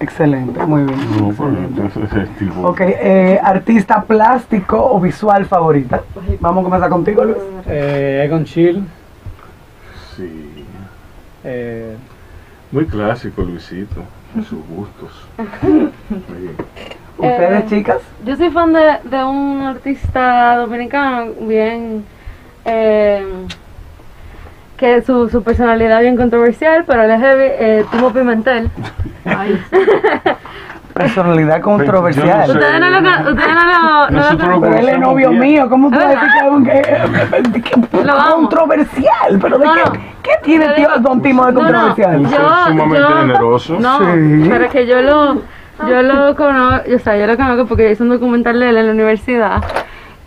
[SPEAKER 1] Excelente, muy bien.
[SPEAKER 6] No, pero entonces es tipo.
[SPEAKER 1] Ok, eh, artista plástico o visual favorita. Vamos a comenzar contigo, Luis.
[SPEAKER 5] Eh, Egon Schiele.
[SPEAKER 6] Sí.
[SPEAKER 5] eh,
[SPEAKER 6] Muy clásico, Luisito. En sus gustos.
[SPEAKER 1] Ustedes,
[SPEAKER 3] Eh,
[SPEAKER 1] chicas.
[SPEAKER 3] Yo soy fan de, de un artista dominicano bien... eh, que su, su personalidad bien controversial, pero él es heavy, eh, Timo Pimentel.
[SPEAKER 1] Personalidad controversial.
[SPEAKER 6] Yo no sé.
[SPEAKER 3] Ustedes no lo, ustedes no lo, no lo con-
[SPEAKER 1] Pero él es novio mío, ¿cómo tú decir que es un que, que-
[SPEAKER 3] Lo amo.
[SPEAKER 1] controversial? ¿Pero de
[SPEAKER 3] No,
[SPEAKER 1] qué,
[SPEAKER 3] no.
[SPEAKER 1] qué tiene
[SPEAKER 3] Yo
[SPEAKER 1] tío Don Timo de
[SPEAKER 3] No, no,
[SPEAKER 1] controversial?
[SPEAKER 6] Yo- sumamente generoso.
[SPEAKER 3] No,
[SPEAKER 1] Sí.
[SPEAKER 3] pero es que yo lo, yo lo conozco, o sea, yo lo conozco porque hice un documental de él en la universidad.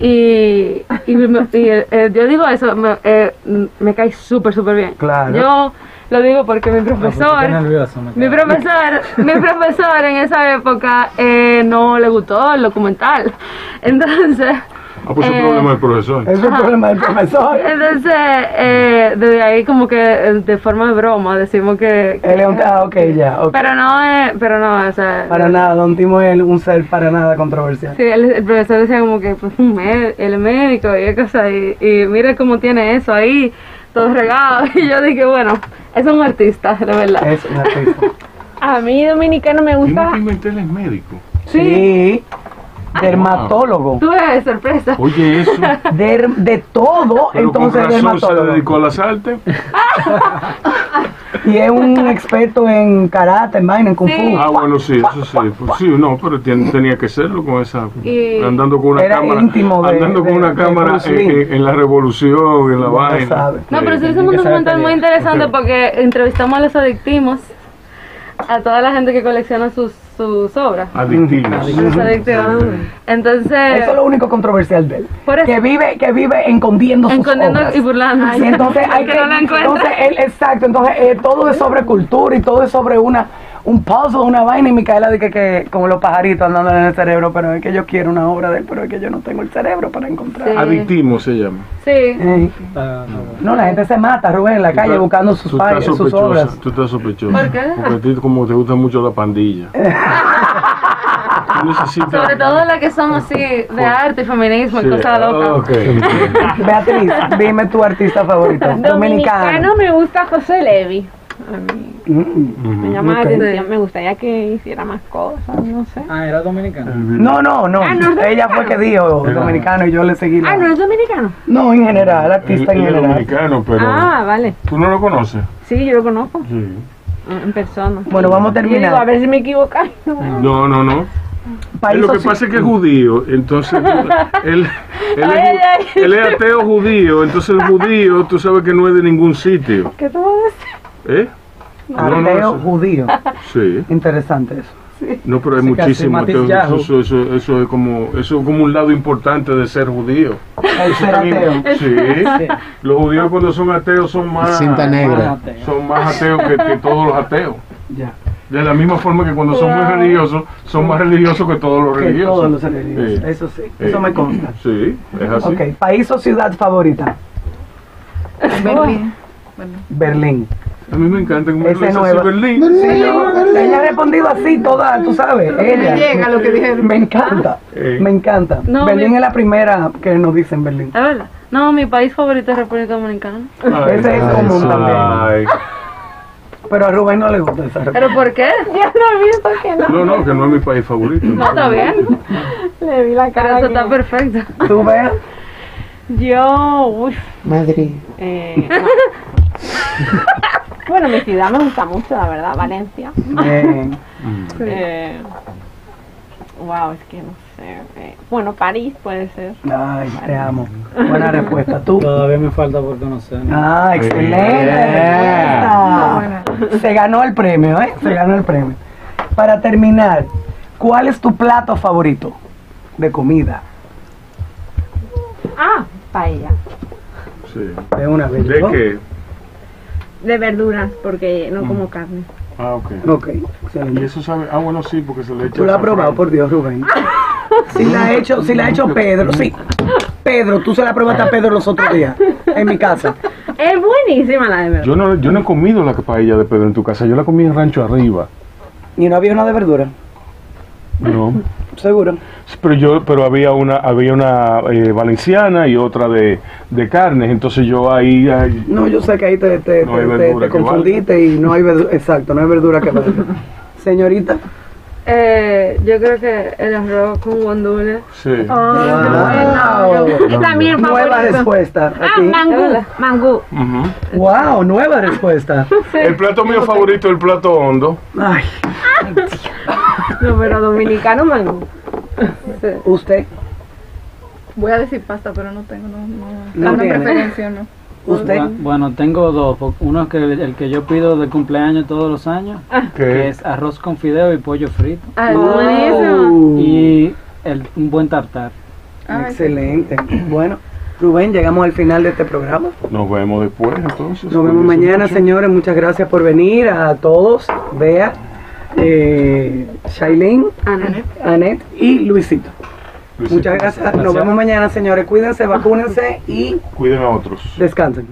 [SPEAKER 3] Y, y, me- y, eh, yo digo eso, me, eh, me cae súper, súper bien.
[SPEAKER 1] Claro.
[SPEAKER 3] Yo lo digo porque mi
[SPEAKER 5] ah,
[SPEAKER 3] profesor,
[SPEAKER 5] estoy nervioso,
[SPEAKER 3] mi profesor, mi profesor en esa época eh, no le gustó el documental. Entonces,
[SPEAKER 6] Ah, pues es
[SPEAKER 3] Eh,
[SPEAKER 6] un problema del profesor.
[SPEAKER 1] Es el problema del profesor.
[SPEAKER 3] entonces eh, desde ahí como que eh, de forma de broma decimos que... que-
[SPEAKER 1] Él es un ah, ok, ya, ok.
[SPEAKER 3] pero no es, pero no, o sea...
[SPEAKER 1] Para nada, Don Timo es un ser para nada controversial.
[SPEAKER 3] Sí, el, el profesor decía como que pues, un el médico y cosas y, y mira cómo tiene eso ahí, todo regado. Y yo dije, bueno, es un artista, de verdad.
[SPEAKER 1] Es un artista.
[SPEAKER 2] A mí dominicano me
[SPEAKER 6] Timo
[SPEAKER 2] gusta.
[SPEAKER 6] Pimentel es médico.
[SPEAKER 1] Sí. Dermatólogo.
[SPEAKER 3] Tuve sorpresa.
[SPEAKER 6] Oye, eso.
[SPEAKER 1] De, de todo,
[SPEAKER 6] Pero
[SPEAKER 1] entonces
[SPEAKER 6] con razón se
[SPEAKER 1] dermatólogo.
[SPEAKER 6] dedicó a las artes.
[SPEAKER 1] Y es un experto en karate, en vaina, en kung fu.
[SPEAKER 3] Sí.
[SPEAKER 6] Ah, bueno, sí, eso sí. Pues sí, no, pero tien- tenía que serlo con esa.
[SPEAKER 3] Y-
[SPEAKER 6] andando con una
[SPEAKER 1] Era
[SPEAKER 6] cámara.
[SPEAKER 1] íntimo de-
[SPEAKER 6] andando con
[SPEAKER 1] de-
[SPEAKER 6] una
[SPEAKER 1] de
[SPEAKER 6] cámara en,
[SPEAKER 1] Lee.
[SPEAKER 6] en- en la revolución, en la
[SPEAKER 1] Ya
[SPEAKER 6] vaina.
[SPEAKER 1] sabe.
[SPEAKER 3] No, pero sí es un documental muy interesante porque entrevistamos a los adictimos, a toda la gente que colecciona sus, sus obras.
[SPEAKER 6] Adictivos.
[SPEAKER 3] Entonces,
[SPEAKER 1] Eso es lo único controversial de él.
[SPEAKER 3] Por eso.
[SPEAKER 1] Que vive, que vive escondiendo sus
[SPEAKER 3] escondiendo
[SPEAKER 1] obras.
[SPEAKER 3] y burlando.
[SPEAKER 1] Entonces hay que,
[SPEAKER 3] no la encuentra.
[SPEAKER 1] entonces él, exacto, entonces eh, todo es sobre cultura y todo es sobre una un puzzle, una vaina y Micaela dice que, como los pajaritos andando en el cerebro, pero es que yo quiero una obra de él, pero es que yo no tengo el cerebro para encontrar.
[SPEAKER 3] Sí.
[SPEAKER 6] Adictismo se llama.
[SPEAKER 3] Sí.
[SPEAKER 1] Eh,
[SPEAKER 5] bueno.
[SPEAKER 1] no, la gente se mata, Rubén, en la calle buscando sus, sus obras.
[SPEAKER 6] Tú estás sospechosa.
[SPEAKER 3] ¿Por qué?
[SPEAKER 6] Porque a ti como te gusta mucho la pandilla.
[SPEAKER 3] Sobre todo las que son así de arte y feminismo y cosas locas.
[SPEAKER 6] ok.
[SPEAKER 1] Beatriz, dime tu artista favorito.
[SPEAKER 2] Dominicano
[SPEAKER 1] Dominicano.
[SPEAKER 2] me gusta José Levi. A mí
[SPEAKER 1] Mm, mm.
[SPEAKER 2] me
[SPEAKER 6] Ujú.
[SPEAKER 2] llama
[SPEAKER 1] Ok.
[SPEAKER 2] la atención. Me gustaría que hiciera más cosas, no sé.
[SPEAKER 5] Ah, era dominicano.
[SPEAKER 1] No, no, no.
[SPEAKER 2] Ah, ¿no es
[SPEAKER 1] Ella fue que dijo dominicano y yo le seguí. la-
[SPEAKER 2] Ah, ¿no es dominicano?
[SPEAKER 1] No, en general, artista en general.
[SPEAKER 6] dominicano, pero...
[SPEAKER 2] Ah, vale.
[SPEAKER 6] ¿Tú no lo conoces?
[SPEAKER 2] Sí, yo lo conozco
[SPEAKER 6] Sí.
[SPEAKER 2] en persona.
[SPEAKER 1] Bueno, vamos a
[SPEAKER 2] digo, a
[SPEAKER 1] terminar.
[SPEAKER 2] ver si me equivoco.
[SPEAKER 6] No, no, no.
[SPEAKER 1] País
[SPEAKER 6] lo que pasa es que es judío, entonces él, él,
[SPEAKER 2] Ay,
[SPEAKER 6] es,
[SPEAKER 2] ay, ay.
[SPEAKER 6] él es ateo judío, entonces el judío tú sabes que no es de ningún sitio.
[SPEAKER 2] ¿Qué tú vas a decir?
[SPEAKER 6] ¿Eh? No, no,
[SPEAKER 1] Ateo
[SPEAKER 6] eso-
[SPEAKER 1] judío.
[SPEAKER 6] Sí.
[SPEAKER 1] Interesante eso.
[SPEAKER 6] No, pero hay.
[SPEAKER 5] Yahoo.
[SPEAKER 6] Eso, eso, eso es como, eso es como un lado importante de ser judío.
[SPEAKER 1] El ser ateo.
[SPEAKER 6] Sí. Los judíos cuando son ateos son más,
[SPEAKER 7] Cinta negra.
[SPEAKER 6] son más ateos que, que todos los ateos.
[SPEAKER 1] Ya.
[SPEAKER 6] De la misma forma que cuando son muy religiosos, son más religiosos que todos los
[SPEAKER 1] Que
[SPEAKER 6] religiosos.
[SPEAKER 1] todos los religiosos.
[SPEAKER 6] Sí.
[SPEAKER 1] Eso sí. Eso me consta.
[SPEAKER 6] Sí, es así.
[SPEAKER 1] Ok. País o ciudad favorita.
[SPEAKER 4] Berlín.
[SPEAKER 1] Berlín.
[SPEAKER 6] A mí me encanta como
[SPEAKER 1] Ese
[SPEAKER 6] Berlín.
[SPEAKER 1] Sí, ella ha respondido así toda, tú sabes. Ella.
[SPEAKER 4] llega lo que dijeron.
[SPEAKER 1] Me encanta.
[SPEAKER 6] Eh.
[SPEAKER 1] Me encanta.
[SPEAKER 3] No,
[SPEAKER 1] Berlín
[SPEAKER 3] mi-
[SPEAKER 1] es la primera que nos dicen Berlín.
[SPEAKER 3] ¿Es verdad? No, mi país favorito es República Dominicana.
[SPEAKER 6] Ay,
[SPEAKER 1] Ese es común también.
[SPEAKER 6] ay.
[SPEAKER 1] Pero a Rubén no le gusta esa respuesta.
[SPEAKER 3] ¿Pero por qué?
[SPEAKER 2] Yo no he visto que no.
[SPEAKER 6] No, no, que no es mi país favorito.
[SPEAKER 3] No, está bien.
[SPEAKER 2] Le vi la
[SPEAKER 3] Pero
[SPEAKER 2] cara.
[SPEAKER 3] eso
[SPEAKER 2] que-
[SPEAKER 3] está perfecto.
[SPEAKER 1] ¿Tú veas?
[SPEAKER 2] Yo, uy,
[SPEAKER 7] Madrid.
[SPEAKER 2] eh, no. Bueno, mi ciudad me gusta mucho, la verdad, Valencia.
[SPEAKER 1] Bien.
[SPEAKER 2] Eh, wow, es que no sé. eh, bueno, París puede ser.
[SPEAKER 1] Ay, te amo. Buena respuesta. ¿Tú?
[SPEAKER 5] Todavía me falta por conocer. ¿no?
[SPEAKER 1] Ah, excelente.
[SPEAKER 6] Yeah.
[SPEAKER 1] respuesta. Se ganó el premio, ¿eh? Se ganó el premio. Para terminar, ¿cuál es tu plato favorito de comida?
[SPEAKER 2] Ah, paella.
[SPEAKER 6] Sí.
[SPEAKER 1] De una vez.
[SPEAKER 6] ¿De qué?
[SPEAKER 2] De verduras, porque no
[SPEAKER 6] Mm.
[SPEAKER 2] como carne.
[SPEAKER 6] Ah, ok.
[SPEAKER 1] Ok,
[SPEAKER 6] Y eso sabe. Ah, bueno, sí, porque se le echa.
[SPEAKER 1] Tú lo has probado, por Dios, Rubén. Si la ha hecho, si la ha hecho Pedro, sí. Pedro, tú se la probaste a Pedro los otros días en mi casa.
[SPEAKER 2] Es buenísima la de verdad.
[SPEAKER 6] Yo no, yo no he comido la paella de Pedro en tu casa. Yo la comí en Rancho Arriba.
[SPEAKER 1] Y no había una de verdura,
[SPEAKER 6] No.
[SPEAKER 1] Seguro.
[SPEAKER 6] Pero yo, pero había una, había una eh, valenciana y otra de, de carnes. Entonces yo ahí, ahí-
[SPEAKER 1] No, yo sé que ahí te, te,
[SPEAKER 6] No
[SPEAKER 1] te- te-
[SPEAKER 6] verdura
[SPEAKER 1] te
[SPEAKER 6] que
[SPEAKER 1] confundiste y no hay verdura, exacto, no hay verdura que valga. Señorita,
[SPEAKER 3] Eh, yo creo que el arroz con guandules.
[SPEAKER 6] sí.
[SPEAKER 2] Ah,
[SPEAKER 1] Wow.
[SPEAKER 2] Y también
[SPEAKER 1] nueva respuesta.
[SPEAKER 2] Ah,
[SPEAKER 1] Aquí.
[SPEAKER 2] mangú. Mangú.
[SPEAKER 6] Ujú.
[SPEAKER 1] Wow, nueva respuesta.
[SPEAKER 6] El plato mío favorito es el plato hondo.
[SPEAKER 1] Ay,
[SPEAKER 2] No, pero dominicano mangú.
[SPEAKER 1] usted,
[SPEAKER 4] Voy a decir pasta, pero no tengo, no, no,
[SPEAKER 1] No
[SPEAKER 4] una
[SPEAKER 1] tiene.
[SPEAKER 4] preferencia, no.
[SPEAKER 1] usted.
[SPEAKER 5] Bu- Bueno, tengo dos. Uno que el que yo pido de cumpleaños todos los años, que
[SPEAKER 6] Que
[SPEAKER 5] es arroz con fideo y pollo frito.
[SPEAKER 4] Ah.
[SPEAKER 1] Oh,
[SPEAKER 5] Y el, un buen tartar.
[SPEAKER 4] ah,
[SPEAKER 1] Excelente. Bueno, Rubén, llegamos al final de este programa.
[SPEAKER 6] nos vemos después entonces.
[SPEAKER 1] Nos vemos mañana, señores. Muchas gracias por venir a todos. Bea, eh, Shailene. Anet y Luisito.
[SPEAKER 6] Luisito,
[SPEAKER 1] Muchas gracias. Nos
[SPEAKER 5] Gracias.
[SPEAKER 1] vemos mañana, señores. Cuídense, vacúnense y
[SPEAKER 6] Cuiden a otros.
[SPEAKER 1] descansen.